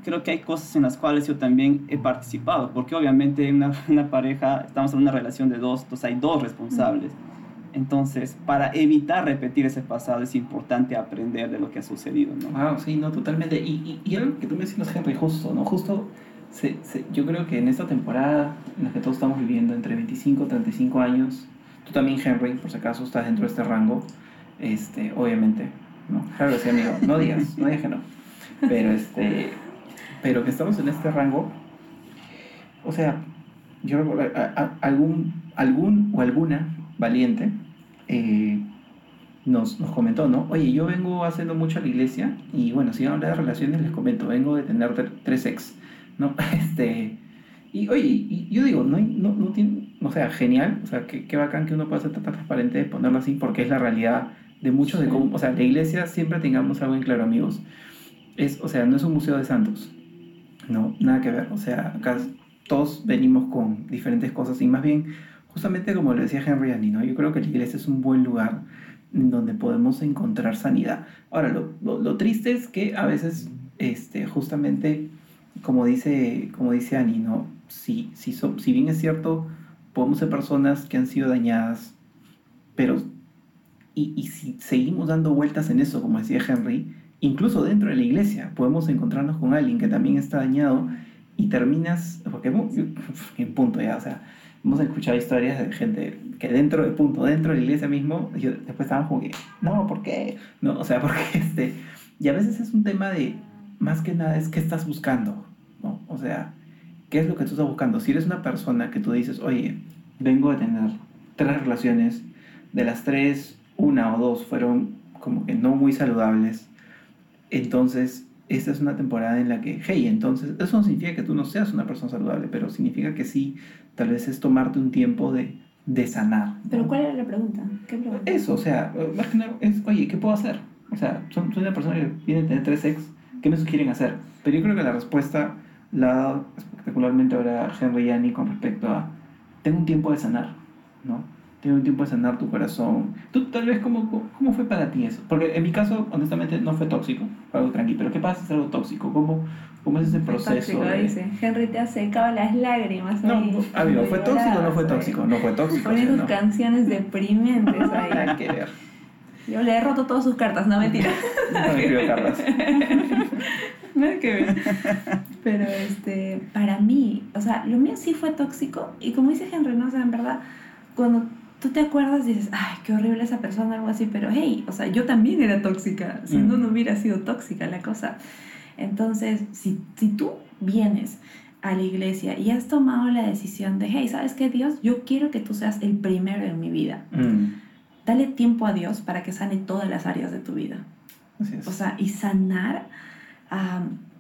creo que hay cosas en las cuales yo también he participado, porque obviamente en una, una pareja, estamos en una relación de dos, entonces hay dos responsables. Entonces, para evitar repetir ese pasado es importante aprender de lo que ha sucedido, ¿no? Wow, sí, no, totalmente. Y, y, y algo que tú mencionas, Henry, justo, ¿no? Justo, se, se- yo creo que en esta temporada en la que todos estamos viviendo entre 25 y 35 años, tú también, Henry, por si acaso estás dentro de este rango, este, obviamente, ¿no? Claro sí, amigo, no digas, no digas que no. Pero, este, pero que estamos en este rango, o sea, yo recuerdo, algún, algún o alguna valiente eh, nos, nos comentó, ¿no? Oye, yo vengo haciendo mucho a la iglesia y bueno, si van a hablar de relaciones, les comento, vengo de tener tre- tres ex, ¿no? Este, y oye, y yo digo, no, no, no tiene, o sea, genial, o sea, qué, qué bacán que uno pueda ser tan transparente, ponerlo así, porque es la realidad de muchos de cómo, o sea, la iglesia siempre tengamos algo en claro, amigos, es, o sea, no es un museo de santos, no, nada que ver, o sea, acá todos venimos con diferentes cosas y más bien, justamente como lo decía Henry Andy, ¿no? Yo creo que la iglesia es un buen lugar donde podemos encontrar sanidad. Ahora, lo, lo, lo triste es que a veces, este, justamente, como dice, como dice Annie, ¿no? Si, si, so- si bien es cierto, podemos ser personas que han sido dañadas, pero, y, y si seguimos dando vueltas en eso, como decía Henry, incluso dentro de la iglesia podemos encontrarnos con alguien que también está dañado y terminas, porque en punto ya, o sea, hemos escuchado historias de gente que dentro de punto, dentro de la iglesia mismo, yo, después estaban como que, no, ¿por qué? No, o sea, porque este, y a veces es un tema de, más que nada, es qué estás buscando, ¿no? O sea, ¿qué es lo que tú estás buscando? Si eres una persona que tú dices, oye, vengo a tener tres relaciones, de las tres, una o dos fueron como que no muy saludables, entonces esta es una temporada en la que, hey, entonces eso no significa que tú no seas una persona saludable, pero significa que sí, tal vez es tomarte un tiempo de, de sanar. Pero. ¿cuál era la pregunta? ¿Qué pregunta? Eso, o sea, nada es, oye, ¿qué puedo hacer? O sea, son- soy una persona que viene a tener tres ex, ¿qué me sugieren hacer? Pero yo creo que la respuesta la ha dado espectacularmente ahora Henry Yanni con respecto a, tengo un tiempo de sanar, ¿no? Tener un tiempo de sanar tu corazón. Tú, tal vez, ¿cómo, ¿cómo fue para ti eso? Porque en mi caso, honestamente, no fue tóxico, fue algo tranquilo. Pero ¿qué pasa si es algo tóxico? ¿Cómo, cómo es ese proceso? Tóxico, de- dice. Henry te ha secado las lágrimas. No, ahí. amigo, ¿fue tóxico o no fue tóxico? No fue tóxico. Poniendo o sea, no. canciones deprimentes ahí. que ver. Yo le he roto todas sus cartas, no mentira. No me escribió Carlos. Nada que ver. Pero este, para mí, o sea, lo mío sí fue tóxico. Y como dice Henry, no, o sea, en verdad, cuando tú te acuerdas dices, ay, qué horrible esa persona, algo así, pero hey, o sea, yo también era tóxica. Si no, Mm. no hubiera sido tóxica la cosa. Entonces, si, si tú vienes a la iglesia y has tomado la decisión de, hey, ¿sabes qué, Dios? Yo quiero que tú seas el primero en mi vida. Mm, Dale tiempo a Dios para que sane todas las áreas de tu vida. así es. O sea, y sanar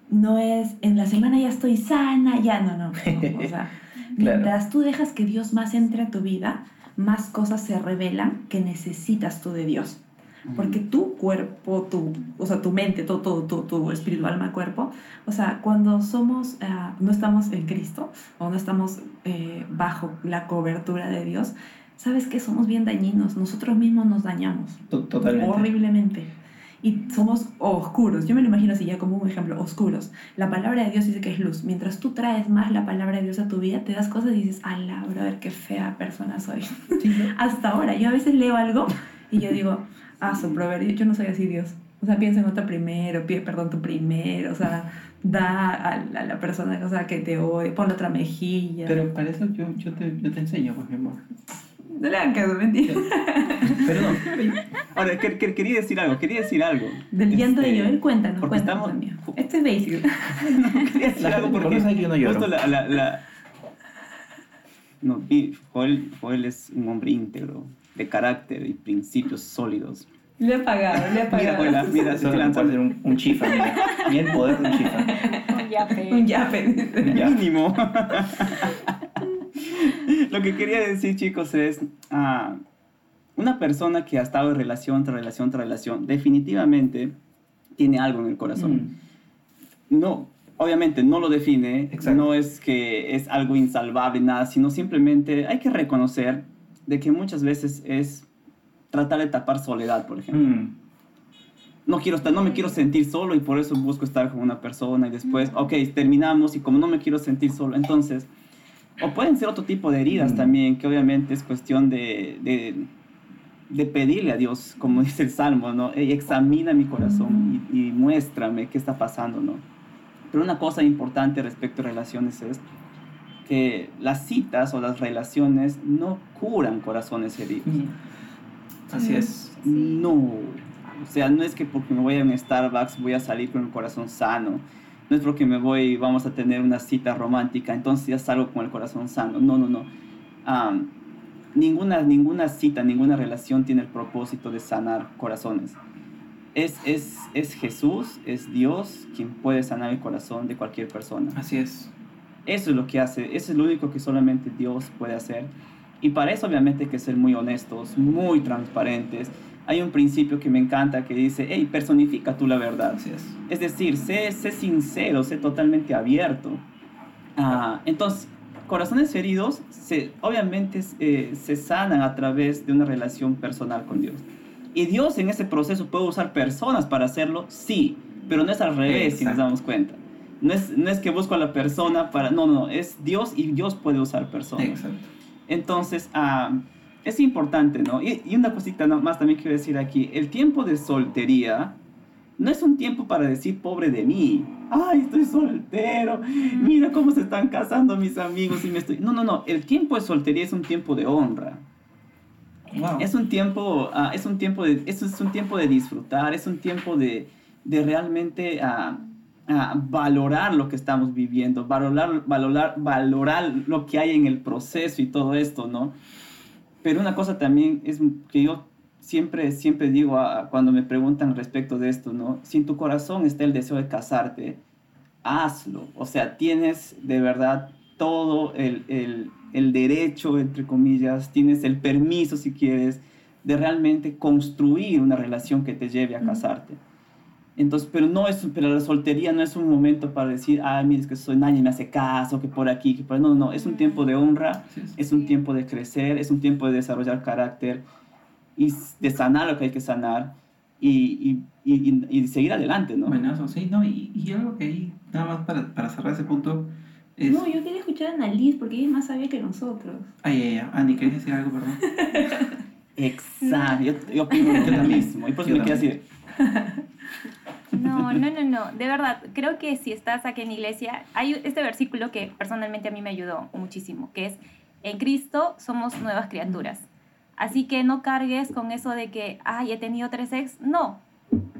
no es en la semana ya estoy sana, ya no, no. no. O sea, Claro. mientras tú dejas que Dios más entre a tu vida, más cosas se revelan que necesitas tú de Dios. Porque tu cuerpo, tu, o sea, tu mente, todo, todo, todo, tu espíritu, alma, cuerpo, o sea, cuando somos, ah, no estamos en Cristo o no estamos eh, bajo la cobertura de Dios, sabes que somos bien dañinos, nosotros mismos nos dañamos To- Totalmente. horriblemente. Y somos oscuros. Yo me lo imagino así, ya como un ejemplo, oscuros. La palabra de Dios dice que es luz. Mientras tú traes más la palabra de Dios a tu vida, te das cosas y dices, ala, brother, qué fea persona soy. Sí, ¿no? Hasta ahora, yo a veces leo algo y yo digo, ah, su proverbio, yo no soy así, Dios. O sea, piensa en otro primero, pide perdón tú primero, o sea, da a la, a la persona o sea, que te odia, ponle otra mejilla. Pero para eso yo, yo, te, yo te enseño, pues, mi no le hagan caso, mentira. Pero no. Ahora, que- que- quería decir algo, quería decir algo. Del llanto de Este, Joel, cuéntanos, porque cuéntanos, estamos- amigo. Este es basic. Quería decir La algo porque no que yo no lloro. justo la, la, la- No, vi- Joel, Joel es un hombre íntegro, de carácter y principios sólidos. Le he pagado, le he Mira, pagado. Joel, mira, se te ser un, un chifa, mira. Mira el poder de un chifa. Ya, pe. Un yape. Ya. mínimo. Lo que quería decir, chicos, es ah, una persona que ha estado en relación tras relación tras relación, definitivamente tiene algo en el corazón. Mm. No, obviamente no lo define, Exacto. no es que es algo insalvable, nada, sino simplemente hay que reconocer de que muchas veces es tratar de tapar soledad, por ejemplo. Mm. No, quiero estar, no me quiero sentir solo y por eso busco estar con una persona y después, ok, terminamos y como no me quiero sentir solo, entonces, o pueden ser otro tipo de heridas Mm. también, que obviamente es cuestión de, de, de pedirle a Dios, como dice el Salmo, ¿no? Ey, examina mi corazón y, y muéstrame qué está pasando, ¿no? Pero una cosa importante respecto a relaciones es que las citas o las relaciones no curan corazones heridos. Mm. Así es. No. O sea, no es que porque me voy a un Starbucks voy a salir con el corazón sano. No es porque me voy y vamos a tener una cita romántica, entonces ya salgo con el corazón sano. No, no, no. Am, ninguna, ninguna cita, ninguna relación tiene el propósito de sanar corazones. Es, es, es Jesús, es Dios quien puede sanar el corazón de cualquier persona. Así es. Eso es lo que hace, eso es lo único que solamente Dios puede hacer. Y para eso obviamente hay que ser muy honestos, muy transparentes. Hay un principio que me encanta que dice, hey, personifica tú la verdad. Así es. Es decir, sé, sé sincero, sé totalmente abierto. Ah, entonces, corazones heridos se, obviamente eh, se sanan a través de una relación personal con Dios. Y Dios en ese proceso puede usar personas para hacerlo, sí, pero no es al revés, si nos Exacto. damos cuenta. No es, no es que busco a la persona para... No, no, es Dios y Dios puede usar personas. Exacto. Entonces, ah, es importante, ¿no? Y, y una cosita más también quiero decir aquí. El tiempo de soltería no es un tiempo para decir, pobre de mí. Ay, estoy soltero. Mira cómo se están casando mis amigos y me estoy... No, no, no. El tiempo de soltería es un tiempo de honra. Wow. Es un tiempo, ah, es un tiempo de, eso es un tiempo de disfrutar, es un tiempo de, de realmente ah, valorar lo que estamos viviendo, valorar, valorar, valorar lo que hay en el proceso y todo esto, ¿no? Pero una cosa también es que yo siempre, siempre digo a- cuando me preguntan respecto de esto, ¿no? Si en tu corazón está el deseo de casarte, hazlo. O sea, tienes de verdad todo el, el, el derecho, entre comillas, tienes el permiso, si quieres, de realmente construir una relación que te lleve a casarte. Entonces, pero no es, pero la soltería no es un momento para decir, ah, mira, es que soy nadie me hace caso, que por aquí, que por no, no, es un tiempo de honra, Sí, sí. es un tiempo de crecer, es un tiempo de desarrollar carácter y de sanar lo que hay que sanar y, y, y, y seguir adelante, ¿no? Buenazo, sí, no, y, y algo que ahí, nada más para, para cerrar ese punto, es... No, yo quería escuchar a Annalise porque ella es más sabia que nosotros. Ay, ay, ay, Andy, ¿querías decir algo, perdón? Exacto, yo, yo opino lo mismo y por eso me quedé así, No, no, no, no. De verdad, creo que si estás aquí en iglesia, hay este versículo que personalmente a mí me ayudó muchísimo, que es, en Cristo somos nuevas criaturas. Así que no cargues con eso de que, ay, he tenido tres ex. No,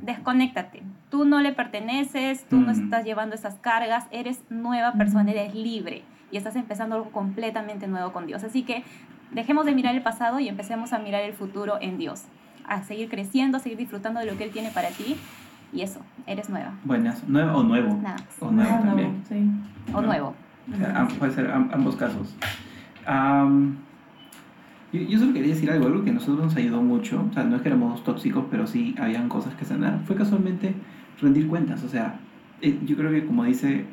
desconéctate. Tú no le perteneces, tú no Mm. estás llevando esas cargas, eres nueva persona, eres libre y estás empezando algo completamente nuevo con Dios. Así que dejemos de mirar el pasado y empecemos a mirar el futuro en Dios, a seguir creciendo, a seguir disfrutando de lo que Él tiene para ti y eso, eres nueva Buenazo, nuevo o nuevo. Nada más. O nuevo Ah, no, también. sí. o No. nuevo. O sea, am- puede ser am- ambos casos. Am, yo, yo solo quería decir algo, algo que a nosotros nos ayudó mucho. O sea, no es que éramos tóxicos, pero sí habían cosas que sanar. Fue casualmente rendir cuentas. O sea, eh, yo creo que como dice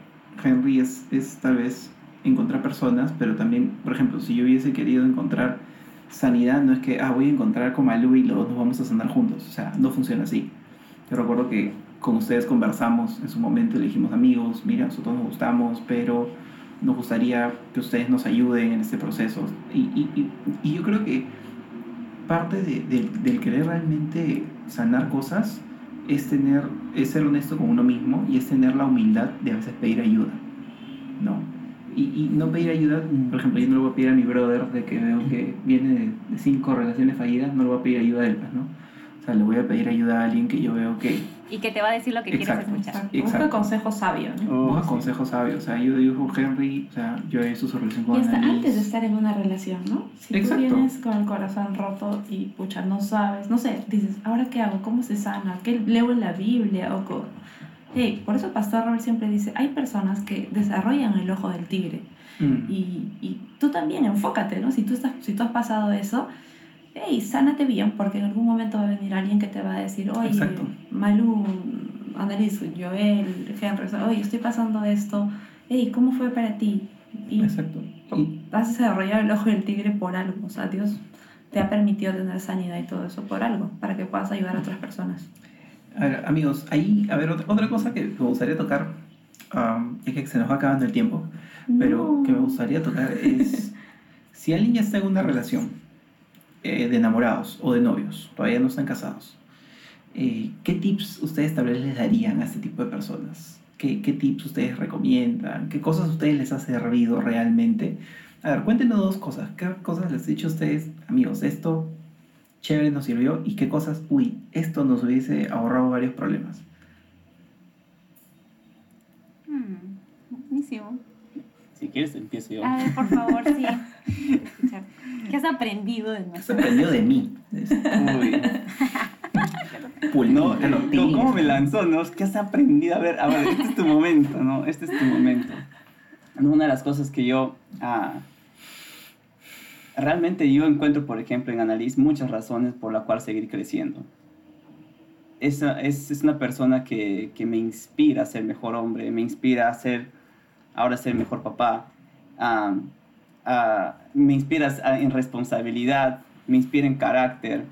Henry, es, es tal vez encontrar personas, pero también, por ejemplo, si yo hubiese querido encontrar sanidad, no es que, ah, voy a encontrar con Malú y los dos nos vamos a sanar juntos. O sea, no funciona así. Yo recuerdo que con ustedes conversamos en su momento y le dijimos, amigos, mira, nosotros nos gustamos, pero nos gustaría que ustedes nos ayuden en este proceso. Y, y, y, y yo creo que parte de, de- del querer realmente sanar cosas es tener es ser honesto con uno mismo y es tener la humildad de a veces pedir ayuda no y, y no pedir ayuda por ejemplo yo no le voy a pedir a mi brother de que veo que viene de, de cinco relaciones fallidas no le voy a pedir ayuda a él pues, no o sea le voy a pedir ayuda a alguien que yo veo que Y que te va a decir lo que Exacto. quieres escuchar. Exacto. Busca consejo sabio, ¿no? Oh, busca sí. consejos sabios o sea yo digo Henry o sea yo he visto su relación con Y hasta Annalise. antes de estar en una relación, ¿no? Si Exacto. tú vienes con el corazón roto y pucha, no sabes, no sé, dices, ¿ahora qué hago? ¿Cómo se sana? ¿Qué leo en la Biblia? O co- Hey, por eso Pastor Robert siempre dice, hay personas que desarrollan el ojo del tigre. Mm. Y, y tú también enfócate, ¿no? Si tú, estás, si tú has pasado eso, hey, sánate bien, porque en algún momento va a venir alguien que te va a decir, oye, Exacto. Malú, Annalise, Joel, Henry, oye, estoy pasando esto, hey, ¿cómo fue para ti? Y exacto y, vas a desarrollar el ojo del tigre por algo, o sea, Dios te ha permitido tener sanidad y todo eso por algo, para que puedas ayudar a otras personas. A ver, amigos, ahí, a ver, otra, otra cosa que me gustaría tocar, um, es que se nos va acabando el tiempo, pero No. que me gustaría tocar es, si alguien ya está en una relación eh, de enamorados o de novios, todavía no están casados, eh, ¿qué tips ustedes tal vez les darían a este tipo de personas? ¿Qué, ¿Qué tips ustedes recomiendan? ¿Qué cosas ustedes les ha servido realmente? A ver, cuéntenos dos cosas. ¿Qué cosas les he dicho a ustedes, amigos? Esto chévere nos sirvió y qué cosas, uy, esto nos hubiese ahorrado varios problemas. Hmm, buenísimo. Si quieres, empiezo yo. A ver, por favor, sí. Escuchar. ¿Qué has aprendido de ¿Qué has nosotros? aprendido de mí? Uy. No, a los ¿cómo, me lanzó, no? ¿Qué has aprendido? A ver, a ver, este es tu momento, ¿no? Este es tu momento. Una de las cosas que yo... ah, realmente yo encuentro, por ejemplo, en Annalise muchas razones por la cual seguir creciendo. Esa, es, es una persona que, que me inspira a ser mejor hombre, me inspira a ser, ahora ser mejor papá, ah, ah, me inspira a- en responsabilidad, me inspira en carácter.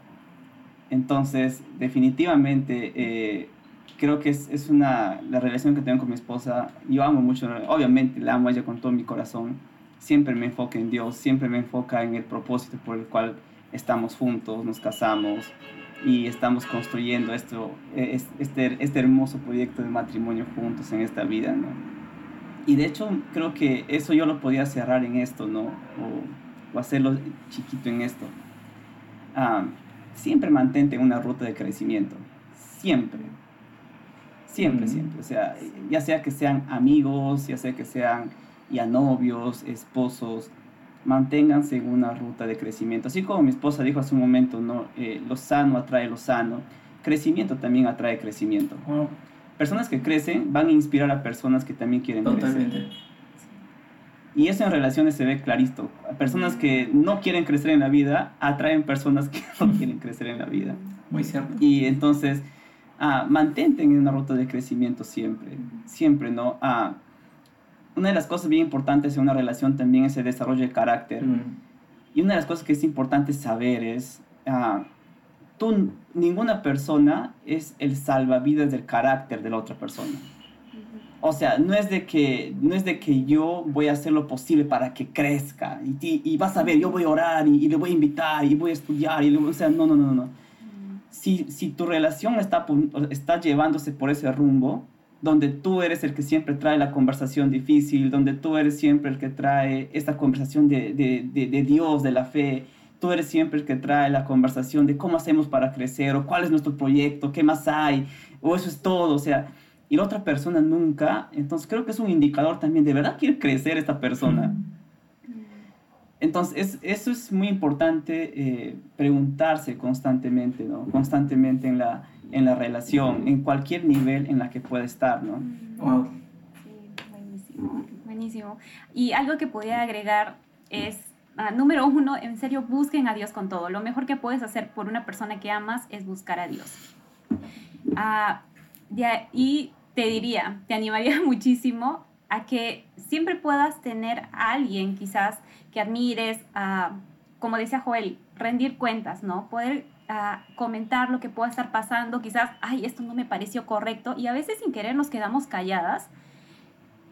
Entonces, definitivamente, eh, creo que es, una, la relación que tengo con mi esposa, yo amo mucho, obviamente la amo a ella con todo mi corazón, siempre me enfoca en Dios, siempre me enfoca en el propósito por el cual estamos juntos, nos casamos y estamos construyendo esto, es- este, este hermoso proyecto de matrimonio juntos en esta vida, ¿no? Y de hecho creo que eso yo lo podía cerrar en esto, ¿no? O, o hacerlo chiquito en esto. Ah, siempre mantente en una ruta de crecimiento, siempre. Siempre, Ujú. siempre. O sea, ya sea que sean amigos, ya sea que sean ya novios, esposos, manténganse en una ruta de crecimiento. Así como mi esposa dijo hace un momento, ¿no? Eh, lo sano atrae lo sano. Crecimiento también atrae crecimiento. Wow, Personas que crecen van a inspirar a personas que también quieren crecer. totalmente. Y eso en relaciones se ve clarito. Personas que no quieren crecer en la vida atraen personas que no quieren crecer en la vida. Muy cierto. Y entonces, ah, mantente en una ruta de crecimiento siempre, siempre, ¿no? Ah, una de las cosas bien importantes en una relación también es el desarrollo de carácter. Mm. Y una de las cosas que es importante saber es, ah, tú, ninguna persona es el salvavidas del carácter de la otra persona. O sea, no es de que, no es de que yo voy a hacer lo posible para que crezca y, ti- y vas a ver, yo voy a orar y, y le voy a invitar y voy a estudiar y le o sea, no, no, no, no. Si, si tu relación está, está llevándose por ese rumbo, donde tú eres el que siempre trae la conversación difícil, donde tú eres siempre el que trae esta conversación de, de, de, de Dios, de la fe, tú eres siempre el que trae la conversación de cómo hacemos para crecer o cuál es nuestro proyecto, qué más hay, o eso es todo, o sea, y la otra persona nunca, entonces creo que es un indicador también, ¿de verdad quiere crecer esta persona? Entonces, es- eso es muy importante eh, preguntarse constantemente, ¿no? Constantemente en la, en la relación, en cualquier nivel en la que pueda estar, ¿no? Wow. Sí, buenísimo, buenísimo. Y algo que podría agregar es, ah, número uno, en serio, busquen a Dios con todo. Lo mejor que puedes hacer por una persona que amas es buscar a Dios. Ah, de- y te diría, te animaría muchísimo a que siempre puedas tener a alguien quizás que admires, ah, como decía Joel, rendir cuentas, ¿no? Poder ah, comentar lo que pueda estar pasando, quizás, ay, esto no me pareció correcto, y a veces sin querer nos quedamos calladas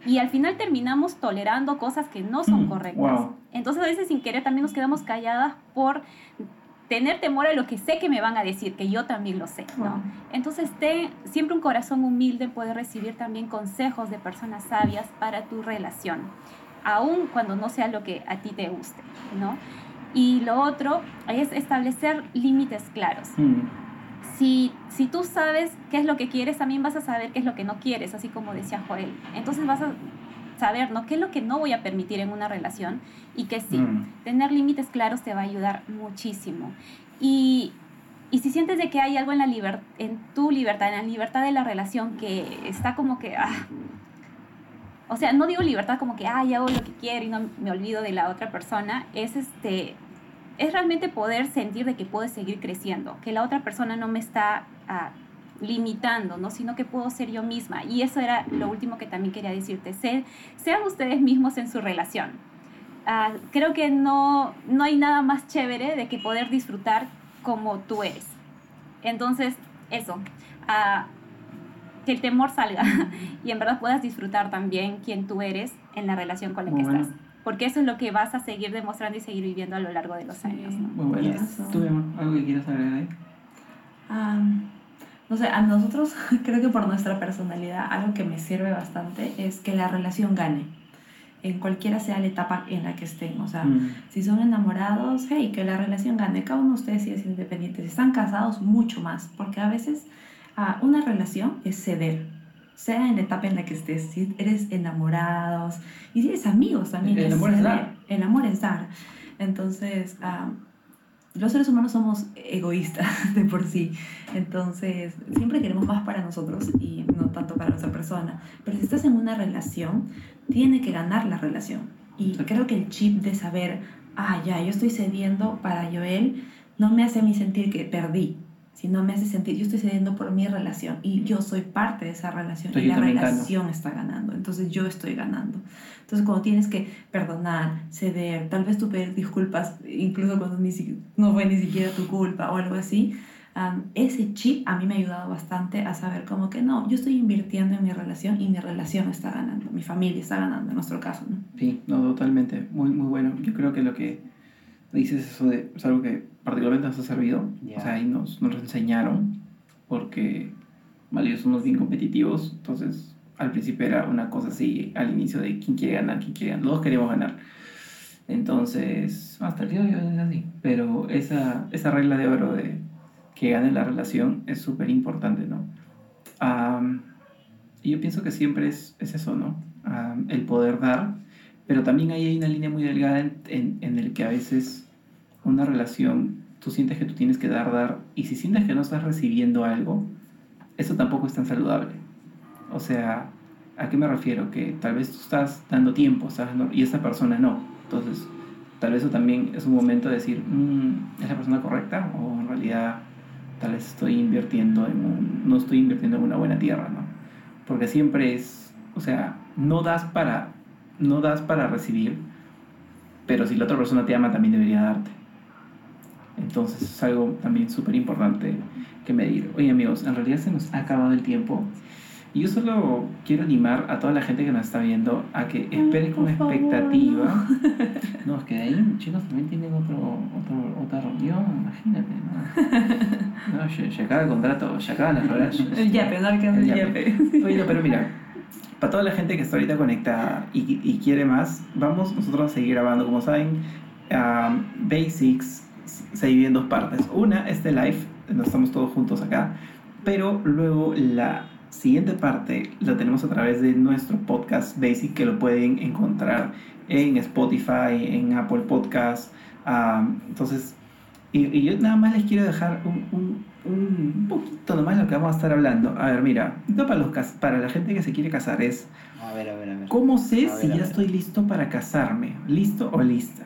y al final terminamos tolerando cosas que no son Mm, correctas. wow. Entonces a veces sin querer también nos quedamos calladas por tener temor a lo que sé que me van a decir, que yo también lo sé, ¿no? Wow. Entonces, ten siempre un corazón humilde, puede recibir también consejos de personas sabias para tu relación, aun cuando no sea lo que a ti te guste, ¿no? Y lo otro es establecer límites claros. Mm. Si, si tú sabes qué es lo que quieres, también vas a saber qué es lo que no quieres, así como decía Joel. Entonces vas a saber, ¿no? ¿Qué es lo que no voy a permitir en una relación y que sí? Mm. Tener límites claros te va a ayudar muchísimo. Y, y si sientes de que hay algo en, la liber- en tu libertad, en la libertad de la relación que está como que... ah, o sea, no digo libertad como que, ay, hago lo que quiero y no me olvido de la otra persona. Es este... Es realmente poder sentir de que puedes seguir creciendo, que la otra persona no me está ah, limitando, ¿no? sino que puedo ser yo misma. Y eso era lo último que también quería decirte. Se- sean ustedes mismos en su relación. Ah, creo que no, no hay nada más chévere de que poder disfrutar como tú eres. Entonces, eso, ah, que el temor salga y en verdad puedas disfrutar también quién tú eres en la relación con la Muy que bueno. estás. Porque eso es lo que vas a seguir demostrando y seguir viviendo a lo largo de los Sí. años. ¿no? Muy bueno. Yes. ¿Tú, algo que quieras agregar ahí? Am, no sé, a nosotros creo que por nuestra personalidad algo que me sirve bastante es que la relación gane, en cualquiera sea la etapa en la que estén. O sea, Mm. si son enamorados, hey, que la relación gane, cada uno de ustedes sigue siendo independiente. Si están casados, mucho más, porque a veces ah, una relación es ceder. Sea en la etapa en la que estés, si eres enamorados y si eres amigos también. El amor es dar. El amor es dar. Entonces, ah, los seres humanos somos egoístas de por sí. Entonces, siempre queremos más para nosotros y no tanto para nuestra persona. Pero si estás en una relación, tiene que ganar la relación. Y creo que el chip de saber, ah, ya, yo estoy cediendo para Joel, no me hace a mí sentir que perdí, sino me hace sentir, yo estoy cediendo por mi relación y yo soy parte de esa relación Entonces y la también gano. relación está ganando. Entonces yo estoy ganando. Entonces cuando tienes que perdonar, ceder, tal vez tú pedir disculpas, incluso cuando ni si- no fue ni siquiera tu culpa o algo así, am, ese chip a mí me ha ayudado bastante a saber como que no, yo estoy invirtiendo en mi relación y mi relación está ganando, mi familia está ganando en nuestro caso, ¿no? Sí, no, totalmente. Muy, muy bueno. Yo creo que lo que dices eso de, es algo que particularmente nos ha servido. Ya. O sea, ahí nos, nos enseñaron porque vale, somos bien competitivos. Entonces, al principio era una cosa así, al inicio de quién quiere ganar, quién quiere ganar. Los dos queremos ganar. Entonces, hasta el día de hoy es así. Pero esa, esa regla de oro de que gane la relación es súper importante, ¿no? Am, y yo pienso que siempre es, es eso, ¿no? Am, el poder dar, pero también ahí hay una línea muy delgada en, en, en el que a veces una relación, tú sientes que tú tienes que dar, dar, y si sientes que no estás recibiendo algo, eso tampoco es tan saludable. O sea, ¿a qué me refiero? Que tal vez tú estás dando tiempo, estás dando- y esta persona no. Entonces, tal vez eso también es un momento de decir, "Mm, ¿es la persona correcta? O en realidad tal vez estoy invirtiendo en un, no estoy invirtiendo en una buena tierra, ¿no? Porque siempre es, o sea, no das para, no das para recibir, pero si la otra persona te ama también debería darte. Entonces es algo también súper importante que medir. Oye amigos, en realidad se nos ha acabado el tiempo. Y yo solo quiero animar a toda la gente que nos está viendo a que espere con favor, expectativa. No, es que de ahí chicos también tienen otro, otro, otra reunión, imagínate. No, no se, se acaba el contrato, se acaban las horas. El yape, no El yape. Oye, no, pero mira, para toda la gente que está ahorita conectada y, y quiere más, vamos nosotros a seguir grabando. Como saben, um, Basics se divide en dos partes. Una, este live, donde estamos todos juntos acá, pero luego la siguiente parte la tenemos a través de nuestro podcast Basic, que lo pueden encontrar en Spotify, en Apple Podcast. um, entonces, y, y yo nada más les quiero dejar un, un, un poquito nomás lo que vamos a estar hablando. A ver, mira, para, los, para la gente que se quiere casar es, A ver, a ver, a ver. ¿cómo sé A ver, si a ya ver. estoy listo para casarme? ¿Listo o lista?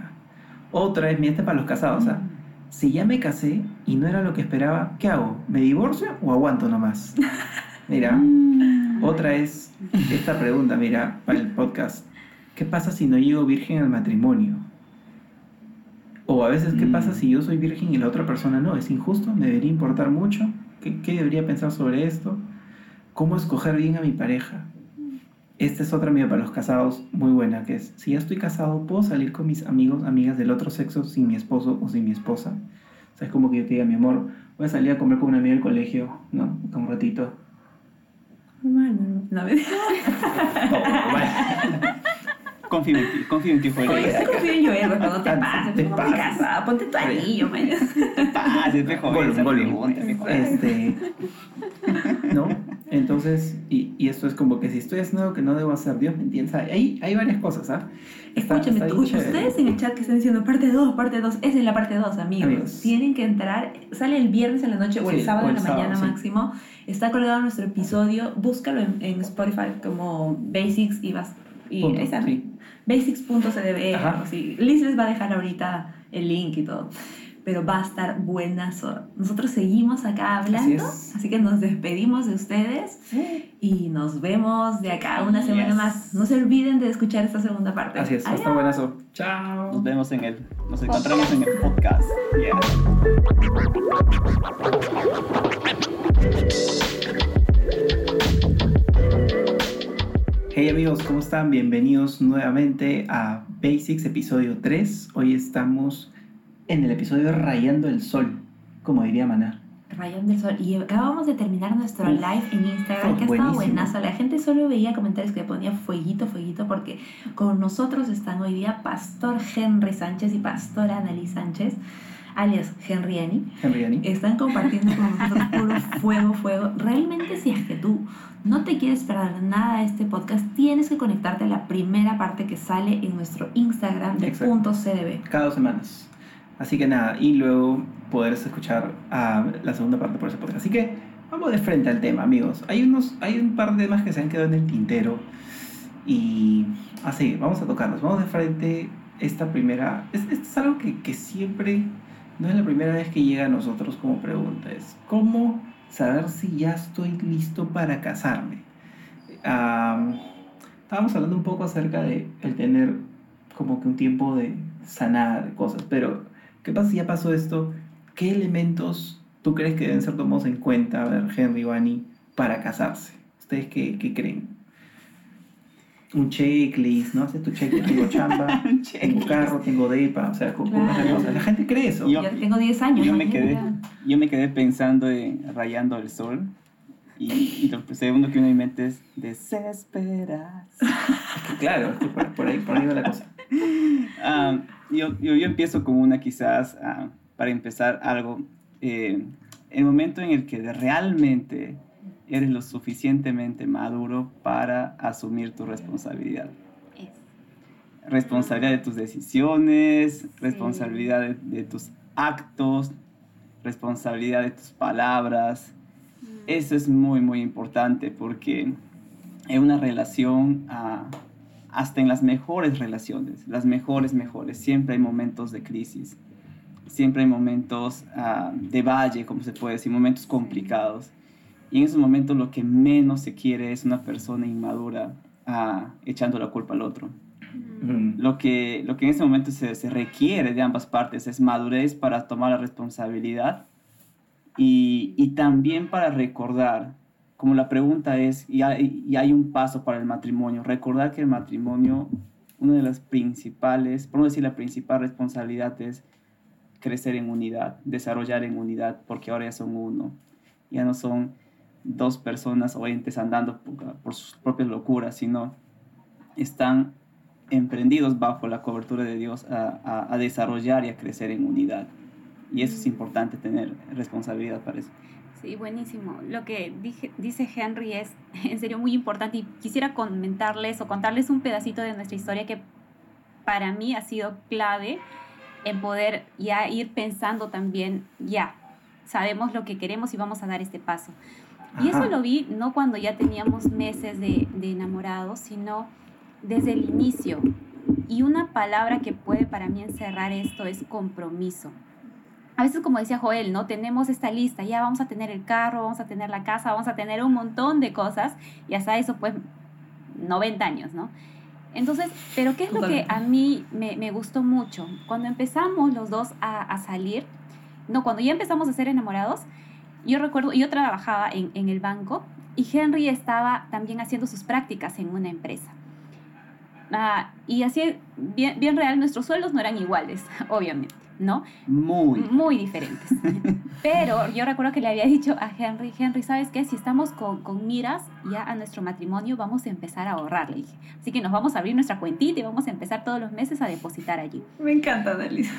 Otra es, mira, este para los casados, sea, si ya me casé y no era lo que esperaba, ¿qué hago? ¿Me divorcio o aguanto nomás? Mira, Mm. otra es esta pregunta, mira, para el podcast. ¿Qué pasa si no llego virgen al matrimonio? O a veces, ¿qué Mm. pasa si yo soy virgen y la otra persona no? ¿Es injusto? ¿Me debería importar mucho? ¿Qué, qué debería pensar sobre esto? ¿Cómo escoger bien a mi pareja? Esta es otra mía para los casados muy buena, que es, si ya estoy casado, ¿puedo salir con mis amigos, amigas del otro sexo sin mi esposo o sin mi esposa? O sea, es como que yo te diga, mi amor, voy a salir a comer con una amiga del colegio, ¿no? Un ratito. Normal, normal. No, me Oh. Confío en ti, confío en ti, Oye, Joel. sí confío en Joel, pero no te Te pases, te pases. casada, ponte tu anillo, man. Gollum. pregunta, pe, Joel. Este, ¿no? Entonces, y, y esto es como que si estoy haciendo algo que no debo hacer, Dios me entiende. Hay, hay varias cosas, ¿ah? Escúchame, está ustedes en el chat que están diciendo parte 2, parte 2, esa es la parte 2, amigos. Amigos. Tienen que entrar, sale el viernes en la noche o el Sí, sábado en la sábado, mañana sí. máximo. Está colgado nuestro episodio, búscalo en, en Spotify como Basics y vas. Y Punto, sí. Basics.cdb. Liz les va a dejar ahorita el link y todo. Pero va a estar buenazo. Nosotros seguimos acá hablando, así que nos despedimos de ustedes y nos vemos de acá una semana Yes. más. No se olviden de escuchar esta segunda parte. Así es, Adiós. buenazo. Chao. Nos vemos en el, nos encontramos en el podcast. Yeah. Hey amigos, ¿cómo están? Bienvenidos nuevamente a Basics episodio 3. Hoy estamos en el episodio Rayando el Sol, como diría Maná. Rayón del Sol. Y acabamos de terminar nuestro Uf. live en Instagram, que ha estado buenazo. La gente solo veía comentarios que ponía fueguito, fueguito, porque con nosotros están hoy día Pastor Henry Sánchez y Pastora Annalise Sánchez, alias Henriani. Henriani. Están compartiendo con nosotros puro fuego, fuego. Realmente, si es que tú no te quieres perder nada de este podcast, tienes que conectarte a la primera parte que sale en nuestro Instagram de Exacto. punto .cdb. Cada dos semanas. Así que nada, y luego poder escuchar la segunda parte por ese podcast. Así que vamos de frente al tema, amigos. Hay, unos, hay un par de temas que se han quedado en el tintero. Y así, vamos a tocarlos. Vamos de frente esta primera... es- Esto es algo que, que siempre... No es la primera vez que llega a nosotros como pregunta. Cómo saber si ya estoy listo para casarme. Am, estábamos hablando un poco acerca de el tener como que un tiempo de sanar cosas, pero ¿qué pasa si ya pasó esto? ¿Qué elementos tú crees que deben ser tomados en cuenta, a ver, Henry, Vani, para casarse? ¿Ustedes qué, qué creen? Un checklist, ¿no? Haces tu checklist, tengo chamba, tengo carro, tengo depa, o sea, ¿cómo cómo es la Claro. cosa? La gente cree eso. Yo- Ya tengo 10 años. yo ¿no? me quedé-. Yo me quedé pensando en rayando el sol. Y, y lo segundo que viene a mi mente es desesperas. Claro, es que por, por ahí, por ahí va la cosa. Ah, yo, yo, yo empiezo con una quizás ah, para empezar algo. eh, el momento en el que realmente eres lo suficientemente maduro para asumir tu responsabilidad. Es. Responsabilidad de tus decisiones, responsabilidad de, de tus actos, responsabilidad de tus palabras. Eso es muy, muy importante porque en una relación, ah, hasta en las mejores relaciones, las mejores, mejores, siempre hay momentos de crisis. siempre hay momentos ah, de valle, como se puede decir, momentos complicados. Y en esos momentos lo que menos se quiere es una persona inmadura ah, echando la culpa al otro. Mm. Lo que, lo que en ese momento se, se requiere de ambas partes es madurez para tomar la responsabilidad y, y también para recordar, como la pregunta es, y hay, un paso para el matrimonio, recordar que el matrimonio, una de las principales, por no decir la principal responsabilidad es crecer en unidad, desarrollar en unidad, porque ahora ya son uno, ya no son dos personas o entes andando por, sus propias locuras, sino están emprendidos bajo la cobertura de Dios a desarrollar y a crecer en unidad. Y eso es importante tener responsabilidad para eso. Sí, buenísimo. Lo que dije- dice Henry es en serio muy importante y quisiera comentarles o contarles un pedacito de nuestra historia que para mí ha sido clave en poder ya ir pensando también, ya, sabemos lo que queremos y vamos a dar este paso. Y eso Ajá. lo vi no cuando ya teníamos meses de, de enamorados, sino desde el inicio. Y una palabra que puede para mí encerrar esto es compromiso. A veces, como decía Joel, ¿no? Tenemos esta lista, ya vamos a tener el carro, vamos a tener la casa, vamos a tener un montón de cosas, y hasta eso, pues, 90 años, ¿no? Entonces, pero ¿qué es lo que a mí me, me gustó mucho? Cuando empezamos los dos a, a salir, no, cuando ya empezamos a ser enamorados, yo recuerdo, yo trabajaba en, en el banco y Henry estaba también haciendo sus prácticas en una empresa. Ah, y así, bien, bien real, nuestros sueldos no eran iguales, obviamente, ¿no? Muy. Muy diferentes. Pero yo recuerdo que le había dicho a Henry, Henry, ¿sabes qué? Si estamos con, con miras ya a nuestro matrimonio, vamos a empezar a ahorrar, le dije. Así que nos vamos a abrir nuestra cuentita y vamos a empezar todos los meses a depositar allí. Me encanta, Annalise.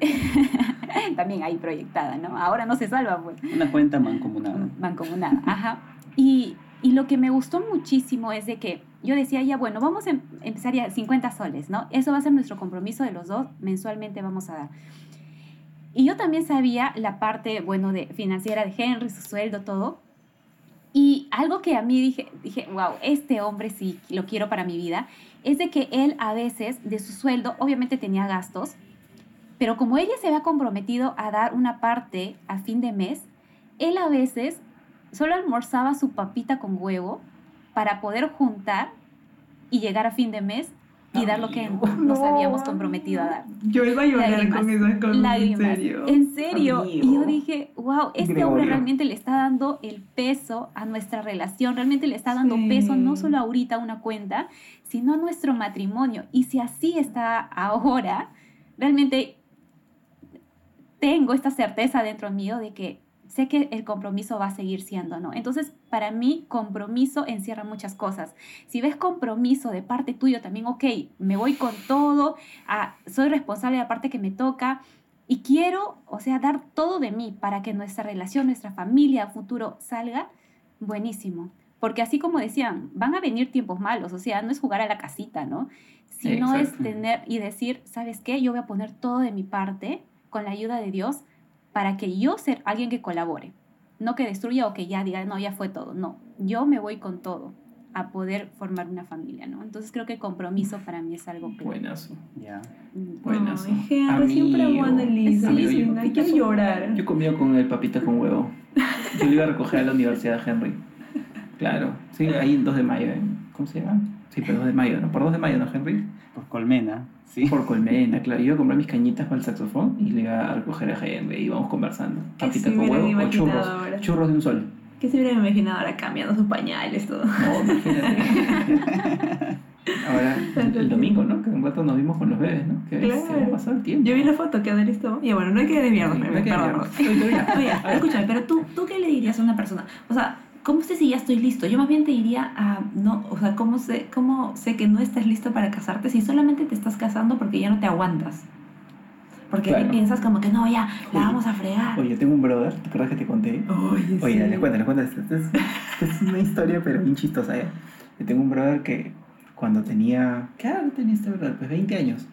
También ahí proyectada, ¿no? Ahora no se salva, pues. Una cuenta mancomunada. mancomunada. Ajá. Y, y lo que me gustó muchísimo es de que yo decía, ya bueno, vamos a em- empezar ya 50 soles, ¿no? Eso va a ser nuestro compromiso de los dos, mensualmente vamos a dar. Y yo también sabía la parte, bueno, de financiera de Henry, su sueldo, todo. Y algo que a mí dije, dije, wow, este hombre sí lo quiero para mi vida, es de que él a veces de su sueldo, obviamente tenía gastos, pero como ella se había comprometido a dar una parte a fin de mes, él a veces solo almorzaba su papita con huevo para poder juntar y llegar a fin de mes y dar lo que nos habíamos comprometido a dar. Yo iba a llorar Lágrimas, con esas cosas. Lágrimas. En serio. En serio. Amigo. Y yo dije, wow, este hombre realmente le está dando el peso a nuestra relación, realmente le está dando Sí. peso no solo ahorita a una cuenta, sino a nuestro matrimonio. Y si así está ahora, realmente tengo esta certeza dentro mío de que sé que el compromiso va a seguir siendo, ¿no? Entonces, para mí, compromiso encierra muchas cosas. Si ves compromiso de parte tuyo también, ok, me voy con todo, soy responsable de la parte que me toca y quiero, o sea, dar todo de mí para que nuestra relación, nuestra familia, futuro salga buenísimo. Porque así como decían, van a venir tiempos malos, o sea, no es jugar a la casita, ¿no? Sino es Exacto. tener y decir, ¿sabes qué? Yo voy a poner todo de mi parte con la ayuda de Dios para que yo ser alguien que colabore. No que destruya o que ya diga, no, ya fue todo. No, yo me voy con todo a poder formar una familia, ¿no? Entonces creo que compromiso para mí es algo clave. Buenazo. Ya. Mm. Buenazo. Ay, Henry, siempre amo a Amigo. Annalise. Amigo, Sí, yo- no, quiero llorar. Yo comía con el papita con huevo. Yo lo iba a recoger a la universidad Henry. Claro. Sí, ahí en 2 de mayo. ¿eh? ¿Cómo se llama? Sí, pero 2 de mayo, ¿no? Por 2 de mayo, ¿no, Henry? Por colmena, sí. Por Colmena, claro. Yo iba a comprar mis cañitas para el saxofón y le iba a recoger a Henry y íbamos conversando. ¿Qué Papita se con huevo o imaginado churros. ahora? Churros de un sol. ¿Qué se hubiera imaginado ahora cambiando sus pañales, todo? No, imagínate. Ahora, el domingo, ¿no? Que un rato nos vimos con los bebés, ¿no? Que Claro. se va a pasar el tiempo. Yo vi la foto que Annalise tomó. Y bueno, no hay que desviarnos, No hay que desviarnos. Oye, escúchame, pero tú, ¿tú qué le dirías a una persona? O sea, ¿cómo sé si ya estoy listo? Yo más bien te diría, a no, o sea, ¿cómo sé, ¿cómo sé que no estás listo para casarte si solamente te estás casando porque ya no te aguantas? Porque Claro. piensas como que no, ya, la Oye, vamos a fregar. Oye, tengo un brother, ¿te acuerdas que te conté? Oye, Oye, sí. dale, cuéntale, cuéntale. Esta es, es una historia, pero bien chistosa. ¿eh? Yo tengo un brother que cuando tenía. ¿Qué edad tenía este brother? Pues 20 años.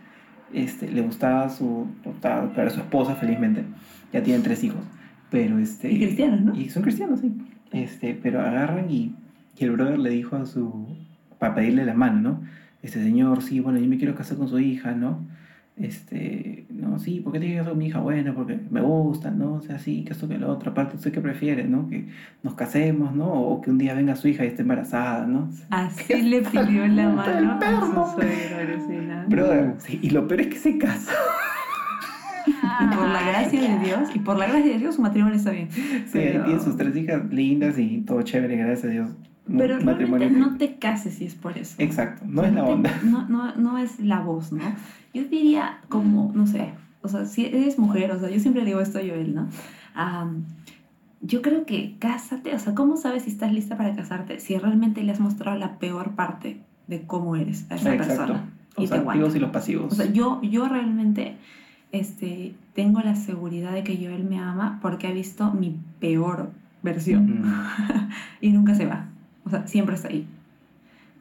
Este, le gustaba su. Claro, su esposa, felizmente. Ya tienen tres hijos. Pero este. Y cristianos, ¿no? Y son cristianos, sí. Este, pero agarran y, y el brother le dijo a su. para pedirle la mano, ¿no? Este señor, sí, bueno, yo me quiero casar con su hija, ¿no? este, no, sí, ¿por qué te que con mi hija? Bueno, porque me gusta, ¿no? O sea, sí, que esto que lo otro. Aparte, ¿usted qué prefiere, no? Que nos casemos, ¿no? O que un día venga su hija y esté embarazada, ¿no? Así le pidió la mano a su suegro. Brother, sí, y lo peor es que se casa. Y por la gracia de Dios, y por la gracia de Dios, su matrimonio está bien. Sí, Pero- tiene sus tres hijas lindas y todo chévere, gracias a Dios. Pero matrimonio realmente no te cases si es por eso. Exacto, no es la te- onda. No, no, no es la voz, ¿no? Yo diría como, no sé, o sea, si eres mujer, o sea, yo siempre digo esto a Joel, ¿no? Am, yo creo que cásate, o sea, ¿cómo sabes si estás lista para casarte? Si realmente le has mostrado la peor parte de cómo eres a esa Exacto. persona. Y Los te activos aguanta. y los pasivos. O sea, yo, yo realmente este, tengo la seguridad de que Joel me ama porque ha visto mi peor versión Mm. y nunca se va. O sea, siempre está ahí.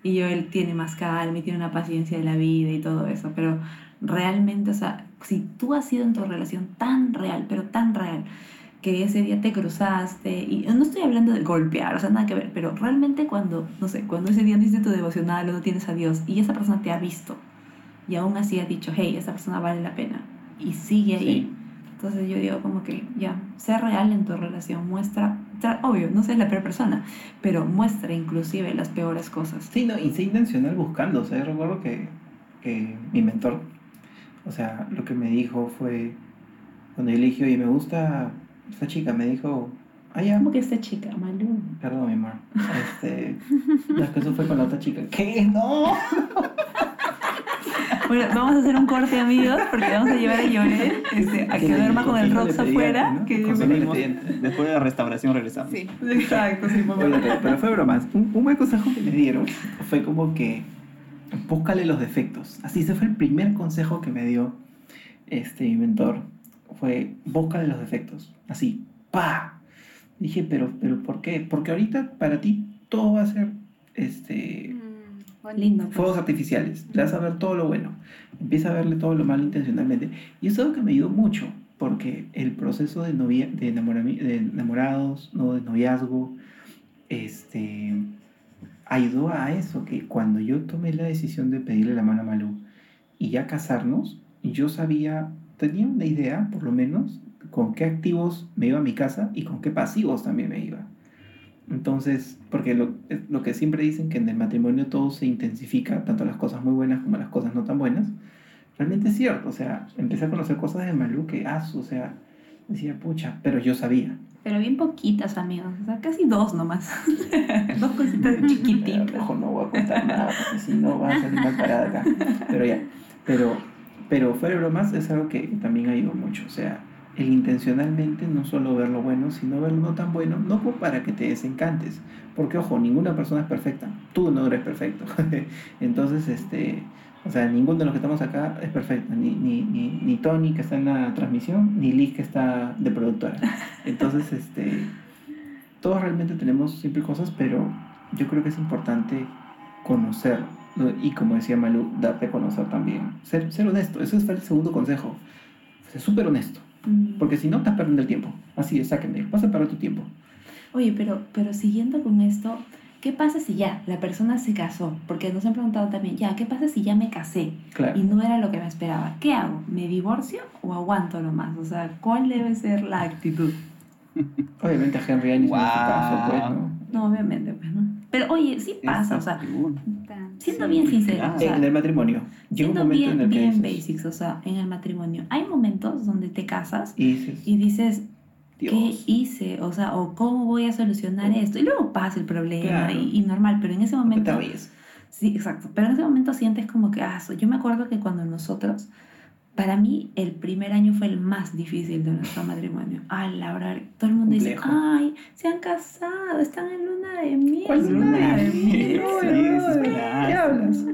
Y Joel tiene más calma y tiene una paciencia de la vida y todo eso. Pero realmente, o sea, si tú has sido en tu relación tan real, pero tan real, que ese día te cruzaste, y no estoy hablando de golpear, o sea, nada que ver, pero realmente cuando, no sé, cuando ese día no hiciste tu devocional o no tienes a Dios y esa persona te ha visto y aún así ha dicho, hey, esa persona vale la pena y sigue ahí. Sí. Entonces yo digo como que ya, sé real en tu relación, muestra, tra- obvio, no seas la peor persona, pero muestra inclusive las peores cosas. Sí, no, y sé intencional buscando. O sea, yo recuerdo que, que mi mentor, o sea, lo que me dijo fue, cuando yo le dije, oye, me gusta esta chica, me dijo, ah, ya, ¿Cómo que esta chica, Malu? perdón, mi amor. Este, no, es que eso fue con la otra chica. ¿Qué? No. Bueno, vamos a hacer un corte, amigos, porque vamos a llevar a Joel este, a que duerma con el Rox afuera. Que después de la restauración regresamos. Sí. Exacto, sí, favor. pero, fue bromas. Un, un buen consejo que me dieron fue como que búscale los defectos. Así, ese fue el primer consejo que me dio este, mi mentor. Fue búscale los defectos. Así, pa. Dije, pero, pero ¿por qué? Porque ahorita para ti todo va a ser este. Pues. fuegos artificiales. Le vas a ver todo lo bueno. Empieza a verle todo lo malo intencionalmente. Y eso es algo que me ayudó mucho. Porque el proceso de, novia, de, enamorados, de noviazgo, este, ayudó a eso. Que cuando yo tomé la decisión de pedirle la mano a Malú y ya casarnos, yo sabía, tenía una idea, por lo menos, con qué activos me iba a mi casa y con qué pasivos también me iba. Entonces, porque lo, lo que siempre dicen que en el matrimonio todo se intensifica, tanto las cosas muy buenas como las cosas no tan buenas, realmente es cierto. O sea, empecé a conocer cosas de Malú que, ah, o sea, decía, pucha, pero yo sabía. Pero bien poquitas, amigos. O sea, casi dos nomás. dos cositas chiquititas. Ojo, no voy a contar nada, porque si no va a salir mal parada acá. Pero ya, pero, pero fuera de bromas es algo que también ayudó mucho. O sea, el intencionalmente no solo ver lo bueno, sino ver lo no tan bueno, no para que te desencantes. Porque, ojo, ninguna persona es perfecta. Tú no eres perfecto. Entonces, este, o sea, ninguno de los que estamos acá es perfecto. Ni, ni, ni, ni Tony, que está en la transmisión, ni Liz, que está de productora. Entonces, este, todos realmente tenemos siempre cosas, pero yo creo que es importante conocer. ¿no? Y como decía Malu, darte a conocer también. Ser, ser honesto. Ese fue el segundo consejo. Ser súper honesto. Mm. Porque si no, estás perdiendo el tiempo. Así es, sáquenme. Vas a perder tu tiempo. Oye, pero, pero siguiendo con esto, ¿qué pasa si ya la persona se casó? Porque nos han preguntado también, ya, ¿qué pasa si ya me casé Claro. y no era lo que me esperaba? ¿Qué hago? ¿Me divorcio o aguanto nomás? O sea, ¿cuál debe ser la actitud? Obviamente a Henry en Wow. caso, pues, ¿no? No, obviamente, pues, ¿no? Pero oye, sí pasa, o sea, siendo Sí, bien sincera, claro. o sea, en el matrimonio. Llega un momento en bien, el que bien dices, basics, o sea, en el matrimonio, hay momentos donde te casas y dices, y dices, ¿qué hice? O sea, o cómo voy a solucionar esto. Y luego pasa el problema Claro. y, y normal, pero en ese ¿por qué momento... te ríes? Sí, exacto. Pero en ese momento sientes como que, ah, yo me acuerdo que cuando nosotros, para mí el primer año fue el más difícil de nuestro matrimonio. Al hablar, todo el mundo dice, Complejo. ay, se han casado, están en luna de miel. ¿Cuál luna de miel? Sí, sí. ¿Qué hablas?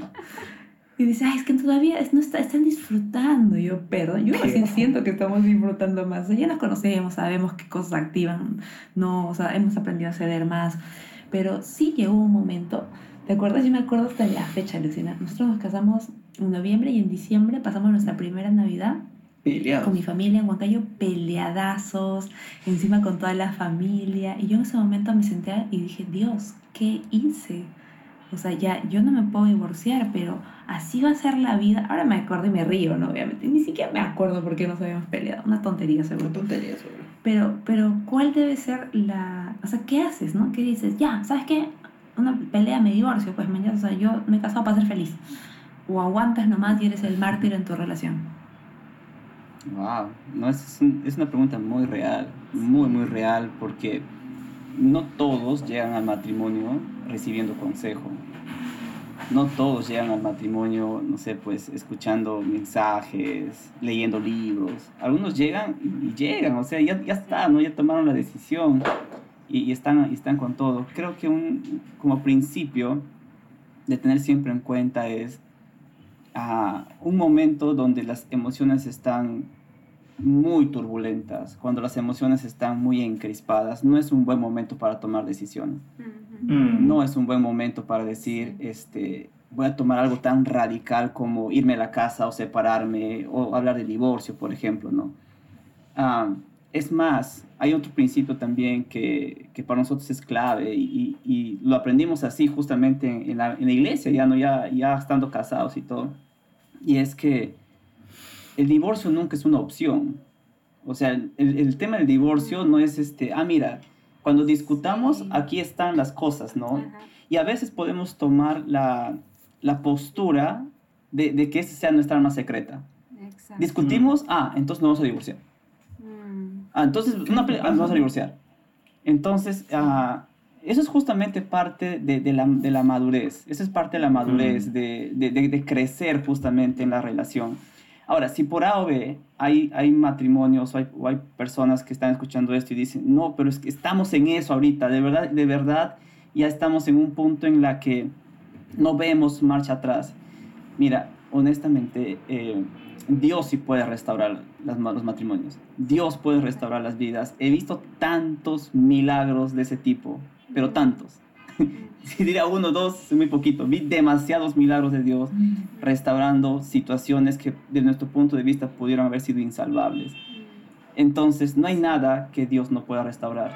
Y dice, ay, es que todavía es- no está, están disfrutando. Y yo, perdón, yo recién siento que estamos disfrutando más. O sea, ya nos conocemos, sabemos qué cosas activan, no, o sea, hemos aprendido a ceder más. Pero sí llegó un momento, ¿te acuerdas? Yo me acuerdo hasta la fecha, Lucina. Nosotros nos casamos en noviembre y en diciembre pasamos nuestra primera Navidad Peleados. con mi familia en Huancayo, peleadazos, encima con toda la familia. Y yo en ese momento me senté y dije, Dios, ¿qué hice? O sea, ya yo no me puedo divorciar, pero así va a ser la vida. Ahora me acuerdo y me río, ¿no? Obviamente. Ni siquiera me acuerdo por qué nos habíamos peleado. Una tontería, seguro. Una tontería, seguro. Pero, pero, ¿cuál debe ser la... O sea, ¿qué haces, no? ¿Qué dices? Ya, ¿sabes qué? Una pelea, me divorcio. Pues, mañana, o sea, yo me he casado para ser feliz. O aguantas nomás y eres el mártir en tu relación. Wow, no, es, un- es una pregunta muy real, muy, muy real, porque no todos llegan al matrimonio recibiendo consejo. No todos llegan al matrimonio, no sé, pues escuchando mensajes, leyendo libros. Algunos llegan y, llegan, o sea, ya, ya está, ¿no? Ya tomaron la decisión y, y están, y están con todo. Creo que un, como principio de tener siempre en cuenta es ah, un momento donde las emociones están muy turbulentas, cuando las emociones están muy encrispadas, no es un buen momento para tomar decisiones. Mm. No es un buen momento para decir, este, voy a tomar algo tan radical como irme a la casa o separarme o hablar de divorcio, por ejemplo, ¿no? Ah, es más, hay otro principio también que, que para nosotros es clave y, y lo aprendimos así justamente en, en la, en la iglesia, ya, ¿no? ya, ya estando casados y todo. Y es que el divorcio nunca es una opción. O sea, el, el tema del divorcio no es este, ah, mira, cuando discutamos, Sí. aquí están las cosas, ¿no? Ajá. Y a veces podemos tomar la, la postura de, de que esa sea nuestra arma secreta. Exacto. Discutimos, ah, entonces nos vamos a divorciar. Mm. Ah, entonces una pelea, ah, nos vamos a divorciar. Entonces, ah, eso es justamente parte de, de la, de la madurez. Eso es parte de la madurez, Mm. de, de, crecer justamente en la relación. Ahora, si por A o B hay, hay matrimonios o hay, o hay personas que están escuchando esto y dicen, no, pero es que estamos en eso ahorita, de verdad, de verdad, ya estamos en un punto en la que no vemos marcha atrás. Mira, honestamente, eh, Dios sí puede restaurar las los matrimonios. Dios puede restaurar las vidas. He visto tantos milagros de ese tipo, pero tantos. Si diría uno, dos, muy poquito. Vi demasiados milagros de Dios restaurando situaciones que desde nuestro punto de vista pudieron haber sido insalvables. Entonces, no hay nada que Dios no pueda restaurar.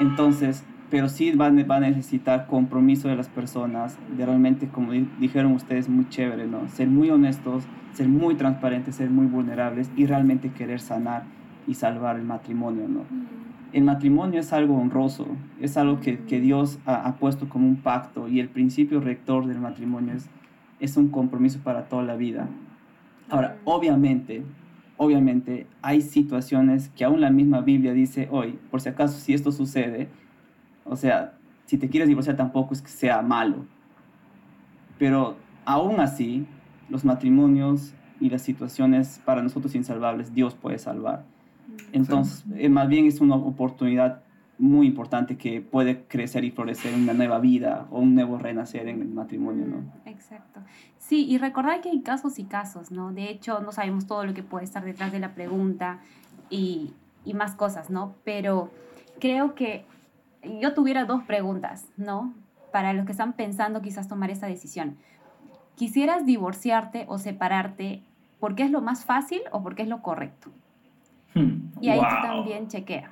Entonces, pero sí va, va a necesitar compromiso de las personas, de realmente, como di- dijeron ustedes, muy chévere, ¿no? Ser muy honestos, ser muy transparentes, ser muy vulnerables y realmente querer sanar y salvar el matrimonio, ¿no? El matrimonio es algo honroso, es algo que, que Dios ha, ha puesto como un pacto y el principio rector del matrimonio es, es un compromiso para toda la vida. Ahora, obviamente, obviamente hay situaciones que aún la misma Biblia dice hoy, por si acaso si esto sucede, o sea, si te quieres divorciar tampoco es que sea malo, pero aún así, los matrimonios y las situaciones para nosotros insalvables, Dios puede salvar. Entonces, eh, más bien es una oportunidad muy importante que puede crecer y florecer una nueva vida o un nuevo renacer en el matrimonio, ¿no? Exacto. Sí, y recordar que hay casos y casos, ¿no? De hecho, no sabemos todo lo que puede estar detrás de la pregunta y, y más cosas, ¿no? Pero creo que yo tuviera dos preguntas, ¿no? Para los que están pensando quizás tomar esta decisión. ¿Quisieras divorciarte o separarte porque es lo más fácil o porque es lo correcto? Y ahí tú Wow. también chequea.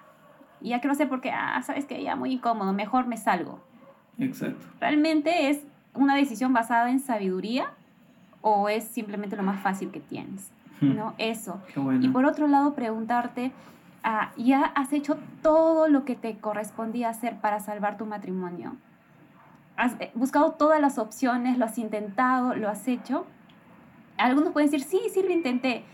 Y ya que no sé por qué, ah, sabes que ya muy incómodo, mejor me salgo. Exacto. ¿Realmente es una decisión basada en sabiduría o es simplemente lo más fácil que tienes? Hmm. ¿No? Eso. Qué bueno. Y por otro lado, preguntarte, ah, ¿ya has hecho todo lo que te correspondía hacer para salvar tu matrimonio? ¿Has eh, buscado todas las opciones? ¿Lo has intentado? ¿Lo has hecho? Algunos pueden decir, sí, sí lo intenté,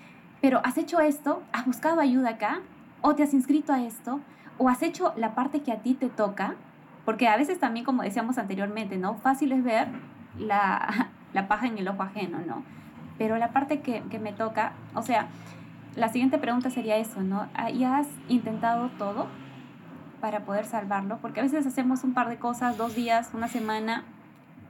pero ¿has hecho esto? ¿Has buscado ayuda acá? ¿O te has inscrito a esto? ¿O has hecho la parte que a ti te toca? Porque a veces también, como decíamos anteriormente, ¿no? Fácil es ver la, la paja en el ojo ajeno, ¿no? Pero la parte que, que me toca, o sea, la siguiente pregunta sería eso, ¿no? Ah, ¿Ya has intentado todo para poder salvarlo? Porque a veces hacemos un par de cosas, dos días, una semana,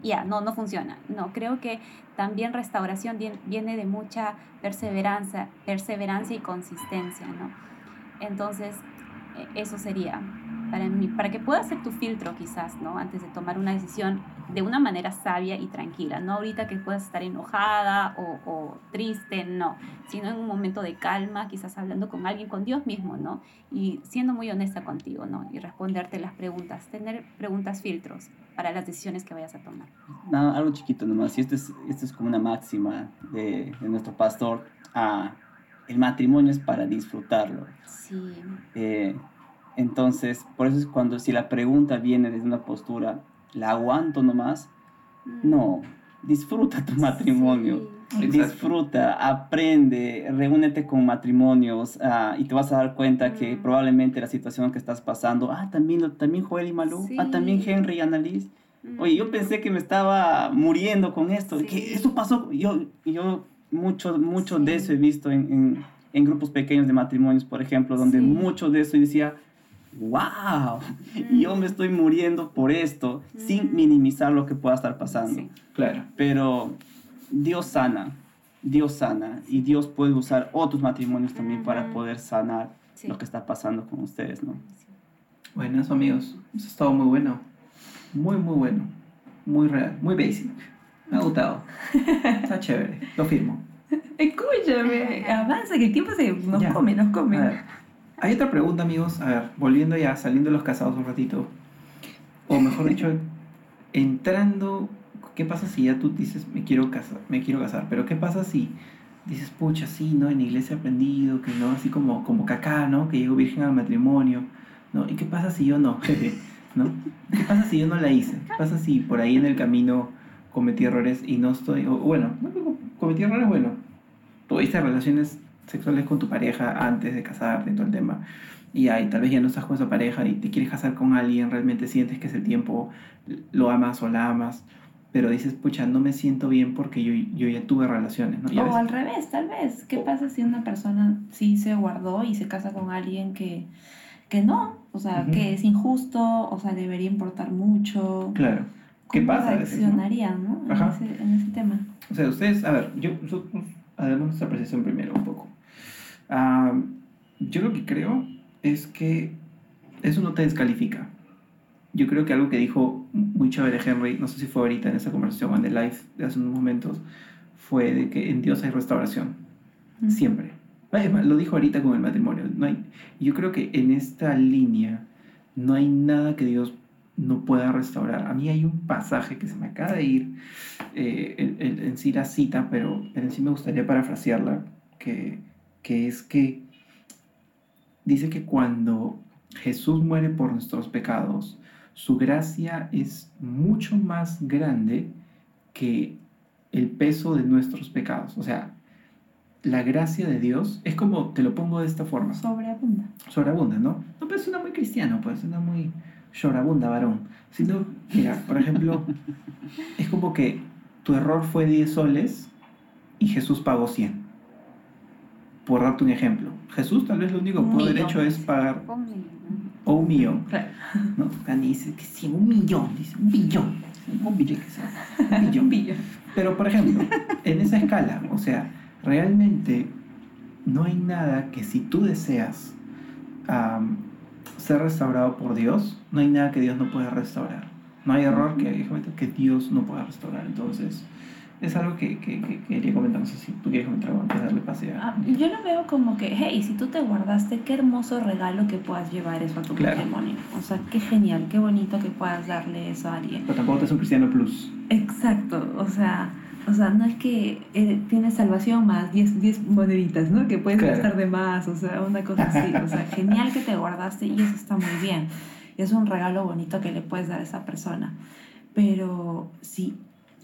ya, no, no funciona. No, creo que también restauración vien- viene de mucha perseverancia, perseverancia y consistencia, ¿no? Entonces, eh, eso sería. para, mí, para que pueda ser tu filtro quizás, ¿no? Antes de tomar una decisión de una manera sabia y tranquila, no ahorita que puedas estar enojada o, o, triste, no, sino en un momento de calma, quizás hablando con alguien, con Dios mismo, ¿no? Y siendo muy honesta contigo, ¿no? Y responderte las preguntas, tener preguntas filtros para las decisiones que vayas a tomar. No, algo chiquito nomás, y esto es, esto es como una máxima de, de nuestro pastor, ah, el matrimonio es para disfrutarlo. Sí. Eh, entonces, por eso es cuando si la pregunta viene desde una postura, ¿la aguanto nomás? Mm. No, disfruta tu matrimonio. Sí. Disfruta, aprende, reúnete con matrimonios ah, y te vas a dar cuenta que Mm. probablemente la situación que estás pasando, ah, también, lo- también Joel y Malú, ah, Sí. también Henry y Annalise. Mm. Oye, yo pensé que me estaba muriendo con esto, Sí. que eso pasó, yo, yo mucho, mucho de eso he visto en, en, en grupos pequeños de matrimonios, por ejemplo, donde mucho de eso y decía, wow, Mm. yo me estoy muriendo por esto, sin minimizar lo que pueda estar pasando. Sí. Claro. Pero Dios sana, Dios sana, y Dios puede usar otros matrimonios también para poder sanar Sí. lo que está pasando con ustedes, ¿no? Bueno, eso amigos, eso ha estado muy bueno. Muy, muy bueno. Muy real, muy basic. Me ha gustado. Está chévere, lo firmo. Escúchame, avanza, que el tiempo se nos Ya. come, nos come. A ver, hay otra pregunta, amigos. A ver, volviendo ya, saliendo de los casados un ratito. O mejor dicho, entrando. ¿Qué pasa si ya tú dices, me quiero casar? Me quiero casar. Pero ¿qué pasa si dices, pucha, sí, ¿no? En la iglesia he aprendido que no, así como, como cacá, ¿no? Que llego virgen al matrimonio. ¿No? ¿Y qué pasa si yo no? ¿No? ¿Qué pasa si yo no la hice? ¿Qué pasa si por ahí en el camino cometí errores y no estoy. O, bueno, no cometí errores, bueno. Tuviste relaciones sexuales con tu pareja antes de casarte, todo el tema. Y ahí tal vez ya no estás con esa pareja y te quieres casar con alguien, realmente sientes que es el tiempo, lo amas o la amas, pero dices, pucha, no me siento bien porque yo, yo ya tuve relaciones, ¿no? O al revés, tal vez. ¿Qué pasa si una persona sí se guardó y se casa con alguien que, que no? O sea, que es injusto, o sea, debería importar mucho. Claro. ¿Qué ¿Cómo pasa veces, no? reaccionarían, no? En ese, en ese tema. O sea, ustedes, a ver, yo, nosotros, hagamos nuestra apreciación primero un poco. Ah, yo lo que creo es que eso no te descalifica. Yo creo que algo que dijo muy chévere Henry, no sé si fue ahorita en esa conversación en el live de hace unos momentos, fue de que en Dios hay restauración. Ujú. Siempre. Lo dijo ahorita con el matrimonio. No hay, yo creo que en esta línea no hay nada que Dios no pueda restaurar. A mí hay un pasaje que se me acaba de ir eh, el- el- en sí la cita, pero, pero en sí me gustaría parafrasearla, que, que es que dice que cuando Jesús muere por nuestros pecados, su gracia es mucho más grande que el peso de nuestros pecados. O sea, la gracia de Dios es como, te lo pongo de esta forma, Sobreabunda. sobreabunda, ¿no? No, pero suena muy cristiano, pues suena muy sobreabunda, varón. Sino, mira, por ejemplo, es como que tu error fue 10 soles y Jesús pagó 100. Por darte un ejemplo. Jesús tal vez lo único que pudo haber hecho es pagar, o un millón, Claro. dice que sí, un millón, dice, un billón. Un billón, que sea, un billón. Un billón. Pero, por ejemplo, en esa escala, o sea, realmente no hay nada que si tú deseas ser restaurado por Dios, no hay nada que Dios no pueda restaurar. No hay error que, que Dios no pueda restaurar. Entonces, es algo que, que- que quería comentar. No sé si tú quieres comentar algo antes de darle pase a... Ah, yo lo veo como que, hey, si tú te guardaste, qué hermoso regalo que puedas llevar eso a tu Claro. matrimonio. O sea, qué genial, qué bonito que puedas darle eso a alguien. Pero tampoco te es un cristiano plus. Exacto, o sea, o sea, no es que eh, tienes salvación más 10 10 moneditas, ¿no? Que puedes Claro. gastar de más, o sea, una cosa así. O sea, genial que te guardaste y eso está muy bien. Es un regalo bonito que le puedes dar a esa persona. Pero si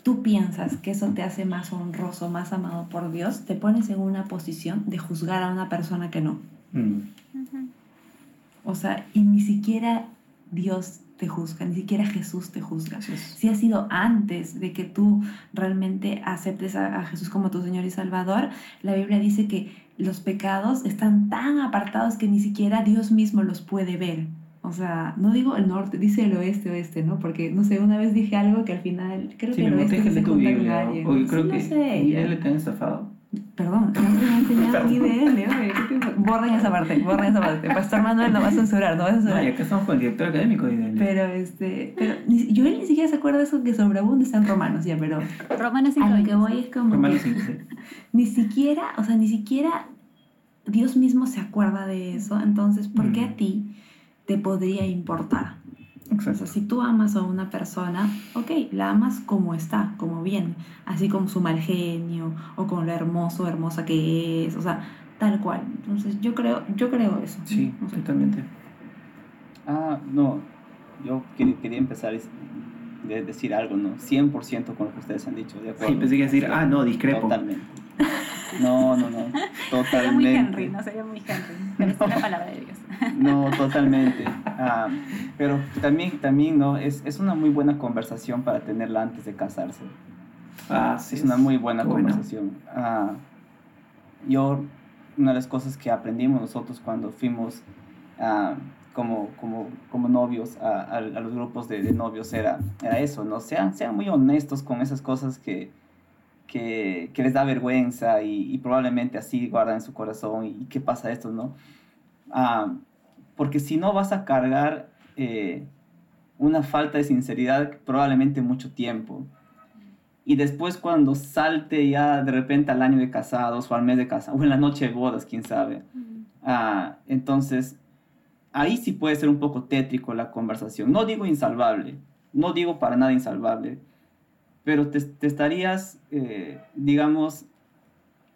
tú piensas que eso te hace más honroso, más amado por Dios, te pones en una posición de juzgar a una persona que no. Mm. O sea, y ni siquiera Dios te juzga, ni siquiera Jesús te juzga si ha sido antes de que tú realmente aceptes a, a Jesús como tu Señor y Salvador, la Biblia dice que los pecados están tan apartados que ni siquiera Dios mismo los puede ver. O sea, no digo el norte, dice el oeste, oeste, ¿no? Porque, no sé, una vez dije algo que al final creo Sí, que el oeste se de tu junta con alguien. O yo Sí, creo no que sé, Miguel ya. le te han estafado. Perdón, no me ha enseñado mi DL. oye, ¿qué te- Borren esa parte, borren esa parte. Pastor Manuel no va a censurar, no va a No, censurar. acá estamos con el director académico de IDL. Pero este, pero ni, yo él ni siquiera se acuerda de eso que sobreabunda está en romanos ya, pero Romanos a 5. lo que voy es como Romanos que 5, sí. ni siquiera, o sea, ni siquiera Dios mismo se acuerda de eso, entonces, ¿por qué Mm. a ti te podría importar? O sea, Exacto. si tú amas a una persona, ok, la amas como está, como viene, así como su mal genio o con lo hermoso, hermosa que es, o sea, tal cual. Entonces, yo creo, yo creo eso. Sí, O sea, totalmente. Ah, no, yo quería, quería empezar es- de decir algo, ¿no? 100% con lo que ustedes han dicho, de acuerdo. Sí, pensé que decir, ah, no, discrepo. Totalmente. No, no, no, totalmente. Sería muy Henry, no sería muy Henry. Pero es la palabra de Dios. No, totalmente. Ah, pero también, también ¿no? Es, es una muy buena conversación para tenerla antes de casarse. Ah, sí. es una muy buena bueno. conversación. Ah, yo, una de las cosas que aprendimos nosotros cuando fuimos ah, como, como, como novios a, a- a los grupos de, de novios era, era eso, ¿no? Sean, sean muy honestos con esas cosas que, que, que les da vergüenza y, y probablemente así guardan en su corazón y, qué pasa esto, ¿no? Ah, porque si no vas a cargar eh, una falta de sinceridad probablemente mucho tiempo. Y después cuando salte ya de repente al año de casados o al mes de casados o en la noche de bodas, quién sabe. Ah, entonces, ahí sí puede ser un poco tétrico la conversación. No digo insalvable, no digo para nada insalvable, pero te, estarías, eh, digamos,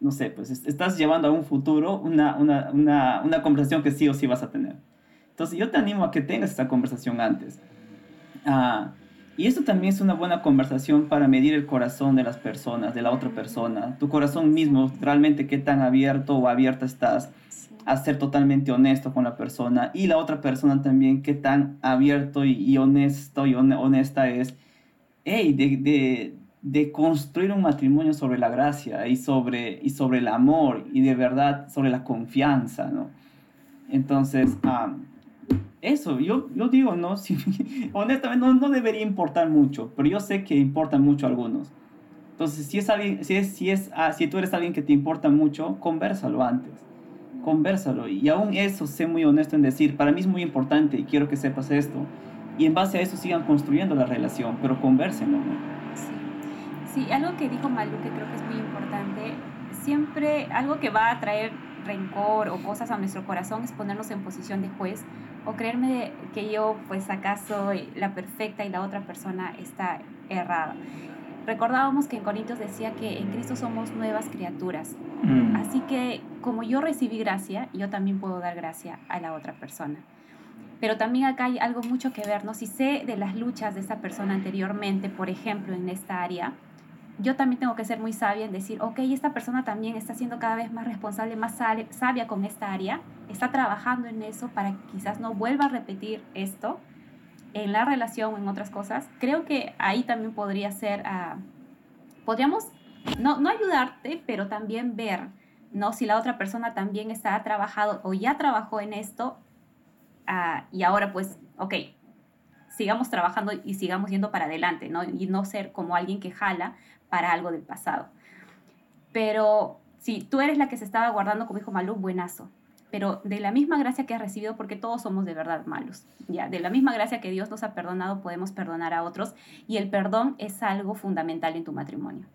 no sé, pues est- estás llevando a un futuro una, una, una, una conversación que sí o sí vas a tener. Entonces yo te animo a que tengas esta conversación antes. Ah, y esto también es una buena conversación para medir el corazón de las personas, de la otra persona, tu corazón mismo, realmente qué tan abierto o abierta estás a ser totalmente honesto con la persona y la otra persona también qué tan abierto y, honesto y hone- honesta es hey, de, de, de construir un matrimonio sobre la gracia y sobre, y sobre el amor y de verdad sobre la confianza, ¿no? Entonces, ah, eso, yo, yo digo, ¿no? Si, honestamente no, no debería importar mucho, pero yo sé que importan mucho a algunos. Entonces, si, es alguien, si, es, si, es, ah, si tú eres alguien que te importa mucho, conversalo antes. Conversalo. Y aún eso, sé muy honesto en decir, para mí es muy importante y quiero que sepas esto. Y en base a eso sigan construyendo la relación, pero conversenlo, ¿no? Sí. sí, algo que dijo Malu que creo que es muy importante, siempre algo que va a traer rencor o cosas a nuestro corazón es ponernos en posición de juez o creerme que yo pues acá soy la perfecta y la otra persona está errada. Recordábamos que en Corintios decía que en Cristo somos nuevas criaturas. Mm. Así que como yo recibí gracia, yo también puedo dar gracia a la otra persona. Pero también acá hay algo mucho que ver, ¿no? Si sé de las luchas de esta persona anteriormente, por ejemplo, en esta área, yo también tengo que ser muy sabia en decir, ok, esta persona también está siendo cada vez más responsable, más sabia con esta área, está trabajando en eso para que quizás no vuelva a repetir esto en la relación o en otras cosas. Creo que ahí también podría ser, ah, podríamos, no, no ayudarte, pero también ver, ¿no? Si la otra persona también está trabajado o ya trabajó en esto ah, y ahora pues, ok, sigamos trabajando y sigamos yendo para adelante, ¿no? Y no ser como alguien que jala para algo del pasado. Pero si tú eres la que se estaba guardando, como dijo Malú, buenazo. Pero de la misma gracia que has recibido, porque todos somos de verdad malos, ya, de la misma gracia que Dios nos ha perdonado, podemos perdonar a otros. Y el perdón es algo fundamental en tu matrimonio.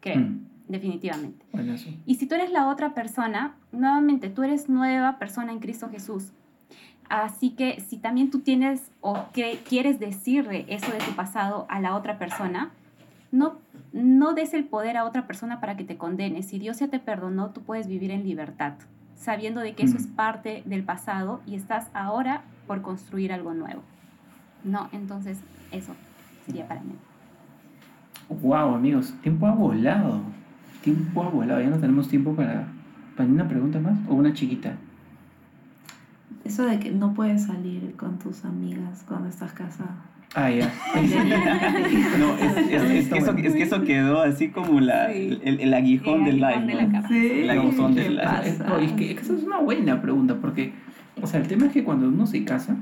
Creo, Mm. definitivamente. Bueno, eso. Y si tú eres la otra persona, nuevamente tú eres nueva persona en Cristo Jesús. Así que si también tú tienes o que quieres decirle eso de tu pasado a la otra persona, no, no des el poder a otra persona para que te condene. Si Dios ya te perdonó, tú puedes vivir en libertad, sabiendo de que eso es parte del pasado y estás ahora por construir algo nuevo. No, entonces eso sería para mí. Wow, amigos, tiempo ha volado. Tiempo ha volado. Ya no tenemos tiempo para, para una pregunta más o una chiquita. Eso de que no puedes salir con tus amigas cuando estás casado. Ah, ya. No, es, es- es que, eso, es que eso quedó así como la, Sí. el, el aguijón El del aguijón live. de la. Sí, La gozón ¿qué del- pasa? Es, no, es que, es que eso es una buena pregunta porque, o sea, el tema es que cuando uno se casa,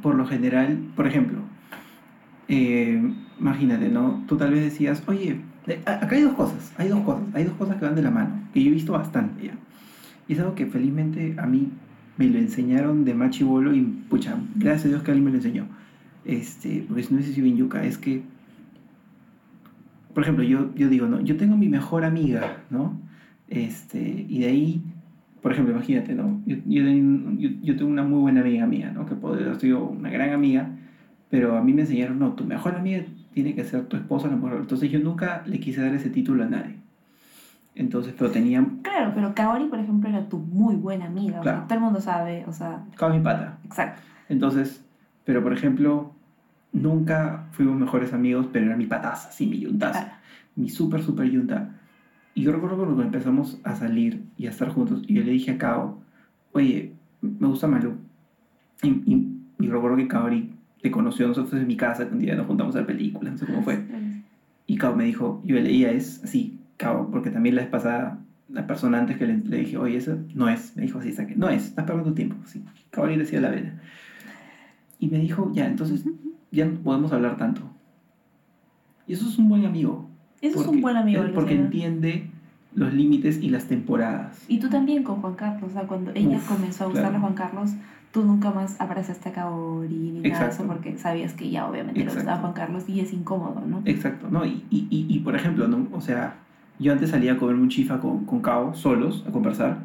por lo general, por ejemplo, eh, imagínate, ¿no? Tú tal vez decías, oye, Eh, Acá hay dos cosas, hay dos cosas, hay dos cosas que van de la mano, que yo he visto bastante ya. Y es algo que felizmente a mí me lo enseñaron de machibolo y pucha, gracias a Dios que alguien me lo enseñó. Este, porque si no hubiese sido en yuca, es que, por ejemplo, yo, yo digo, ¿no? Yo tengo mi mejor amiga, ¿no? Este, y de ahí, por ejemplo, imagínate, ¿no? Yo, yo, yo- tengo una muy buena amiga mía, ¿no? Que haber sido una gran amiga, pero a mí me enseñaron, no, tu mejor amiga tiene que ser tu esposa, la mujer. Entonces yo nunca le quise dar ese título a nadie. Entonces, pero tenía, Claro, pero Kaori, por ejemplo, era tu muy buena amiga. o sea, Claro. todo el mundo sabe, o sea, cada mi pata. exacto. Entonces, pero por ejemplo, nunca fuimos mejores amigos, pero era mi pataza, sí, mi yuntaza. Claro. Mi súper, súper yunta. Y yo recuerdo cuando empezamos a salir y a estar juntos, y yo le dije a Kao, oye, me gusta Malu. Y, y, y recuerdo que Kaori te conoció a nosotros en mi casa, que un día nos juntamos a ver películas, no sé cómo fue. Y Kao me dijo, yo ella es así, Kao, porque también la vez pasada, la persona antes que le, le dije, oye, eso no es, me dijo así, saque, no es, estás perdiendo tiempo, sí. Le decía la vena. Y me dijo, ya, entonces ya no podemos hablar tanto. Y eso es un buen amigo. Eso es porque- un buen amigo. Porque entiende los límites y las temporadas. Y tú también con Juan Carlos, o sea, cuando ella Uf, comenzó a gustarle claro. a Juan Carlos, tú nunca más abrazaste a Kaori ni nada de eso porque sabías que ya obviamente le Exacto. gustaba Juan Carlos y es incómodo, ¿no? Exacto, ¿no? Y, y, y, y, por ejemplo, ¿no? O sea, yo antes salía a comer un chifa con, con Kao, solos, a conversar,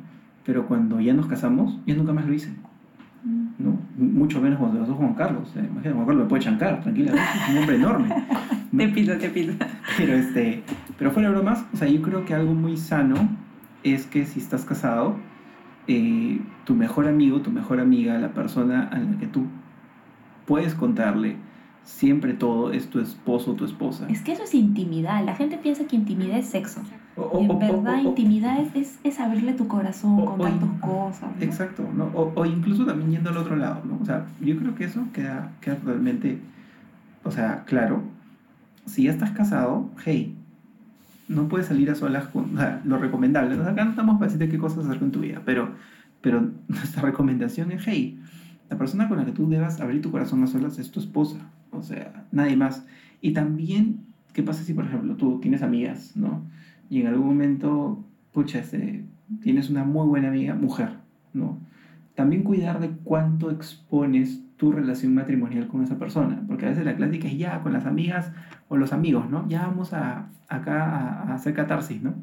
pero cuando ya nos casamos, yo nunca más lo hice, ¿no? Mucho menos cuando se casó Juan Carlos. ¿eh? Imagínate, Juan Carlos me puede chancar, tranquilamente, es un hombre enorme. ¿no? Te pido, te pido. Pero, este, pero fuera de bromas, o sea, yo creo que algo muy sano es que si estás casado, eh, tu mejor amigo, tu mejor amiga, la persona a la que tú puedes contarle siempre todo es tu esposo o tu esposa. Es que eso es intimidad. La gente piensa que intimidad es sexo. O- en verdad, o- intimidad es, es, es abrirle tu corazón, contar tus cosas. ¿no? Exacto, ¿no? O, o incluso también yendo al otro lado, ¿no? O sea, yo creo que eso queda, queda totalmente, o sea, claro. Si ya estás casado, hey, no puedes salir a solas con, o sea, lo recomendable. ¿no? Acá no estamos para decirte qué cosas hacer con tu vida, pero, pero nuestra recomendación es, hey, la persona con la que tú debas abrir tu corazón a solas es tu esposa, o sea, nadie más. Y también, ¿qué pasa si, por ejemplo, tú tienes amigas, ¿no? Y en algún momento, pucha, este, tienes una muy buena amiga, mujer, ¿no? También cuidar de cuánto expones tu relación matrimonial con esa persona, porque a veces la clásica es ya con las amigas o los amigos, ¿no? Ya vamos a, acá a, hacer catarsis, ¿no?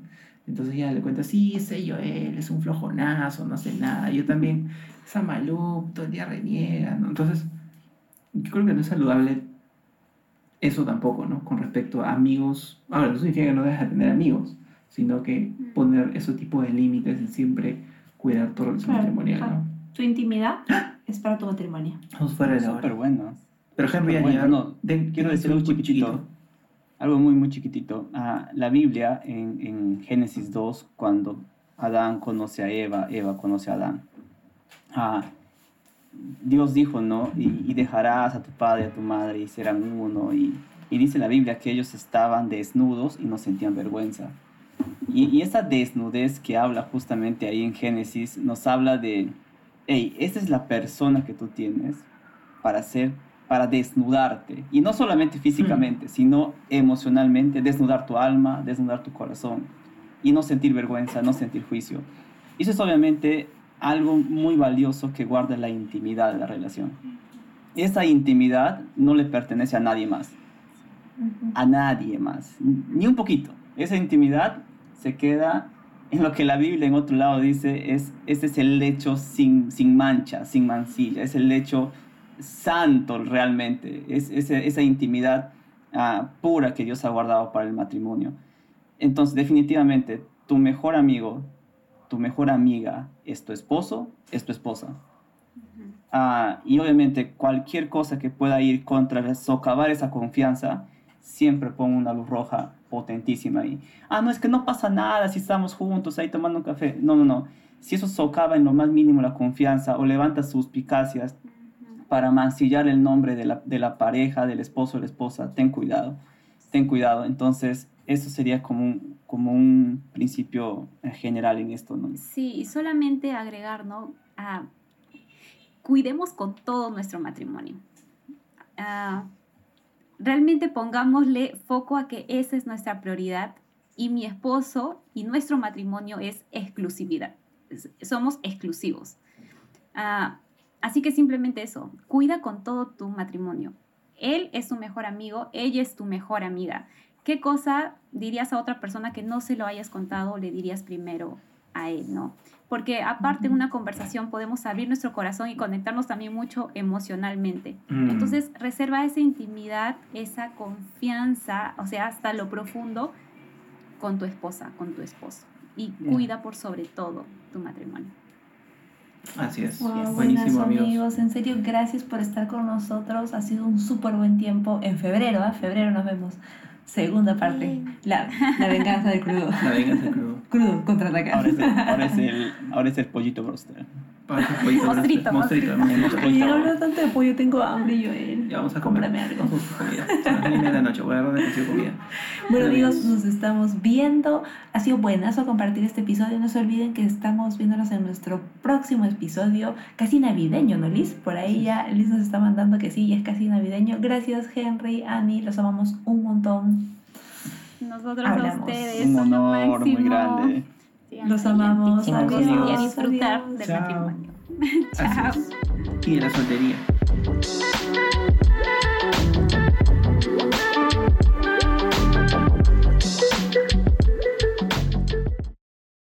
Entonces ya le cuentas, sí, sé yo, él es un flojonazo, no sé nada, yo también, esa malup, todo el día reniega, ¿no? Entonces, yo creo que no es saludable eso tampoco, ¿no? Con respecto a amigos, ahora, no significa que no dejes de tener amigos, sino que poner ese tipo de límites y siempre cuidar tu relación Claro, matrimonial. ¿no? Tu intimidad es para tu matrimonio. Vamos fuera de la hora. bueno. Pero Henry, Bueno, añadir- no, quiero decir algo muy chiquitito. Algo muy, muy chiquitito. Ah, la Biblia en, en Génesis 2, cuando Adán conoce a Eva, Eva conoce a Adán. Ah, Dios dijo, ¿no? Y, y dejarás a tu padre y a tu madre y serán uno. Y, y dice la Biblia que ellos estaban desnudos y no sentían vergüenza. Y, y esa desnudez que habla justamente ahí en Génesis nos habla de, hey, esta es la persona que tú tienes para ser, para desnudarte. Y no solamente físicamente, sino emocionalmente, desnudar tu alma, desnudar tu corazón. Y no sentir vergüenza, no sentir juicio. Y eso es obviamente algo muy valioso que guarda la intimidad de la relación. Esa intimidad no le pertenece a nadie más a nadie más, ni un poquito. Esa intimidad se queda en lo que la Biblia en otro lado dice, es, ese es el lecho sin, sin mancha, sin mancilla, es el lecho santo realmente, es, esa intimidad ah, pura que Dios ha guardado para el matrimonio. Entonces, definitivamente, tu mejor amigo, tu mejor amiga es tu esposo, es tu esposa. Ah, y obviamente cualquier cosa que pueda ir contra socavar esa confianza, siempre pongo una luz roja potentísima ahí. Ah, no, es que no pasa nada si estamos juntos ahí tomando un café. No, no, no. Si eso socava en lo más mínimo la confianza o levanta suspicacias para mancillar el nombre de la, de la pareja, del esposo o la esposa, ten cuidado. Ten cuidado. Entonces, eso sería como un, como un principio eh, general en esto, ¿no? Sí, y solamente agregar, ¿no? Ah, cuidemos con todo nuestro matrimonio. Ah, realmente pongámosle foco a que esa es nuestra prioridad y mi esposo y nuestro matrimonio es exclusividad. Somos exclusivos. Ah, así que simplemente eso, cuida con todo tu matrimonio. Él es tu mejor amigo, ella es tu mejor amiga. ¿Qué cosa dirías a otra persona que no se lo hayas contado o le dirías primero a él, no? Porque aparte de una conversación podemos abrir nuestro corazón y conectarnos también mucho emocionalmente. Mm. Entonces, reserva esa intimidad, esa confianza, o sea, hasta lo profundo con tu esposa, con tu esposo. Y cuida por sobre todo tu matrimonio. Así es. Wow, Buenísimo, buenas, amigos. amigos. En serio, gracias por estar con nosotros. Ha sido un súper buen tiempo. En febrero, ¿ah? Febrero nos vemos. Segunda parte. La, la venganza del crudo. La venganza crudo. Crudo, contraataca. Ahora es el, ahora es el, ahora es el pollito broster. Pollito, Mostrito, mostrito, mostrito. Oye, hablo tanto de pollo, tengo hambre yo. Eh. Ya vamos a comer. Cómprame algo. Vamos a comida. Son las nueve de la noche. Voy a comida. Bueno amigos, nos estamos viendo. Ha sido buenazo compartir este episodio. No se olviden que estamos viéndonos en nuestro próximo episodio, casi navideño, ¿no, Liz? Por ahí ya Liz nos está mandando que sí, ya es casi navideño. Gracias, Henry, Annie, los amamos un montón. Nosotros Hablamos. a ustedes Un son lo honor muy grande. Los amamos. y a disfrutar Adiós. del Chao. matrimonio. Chao. Y de la soltería.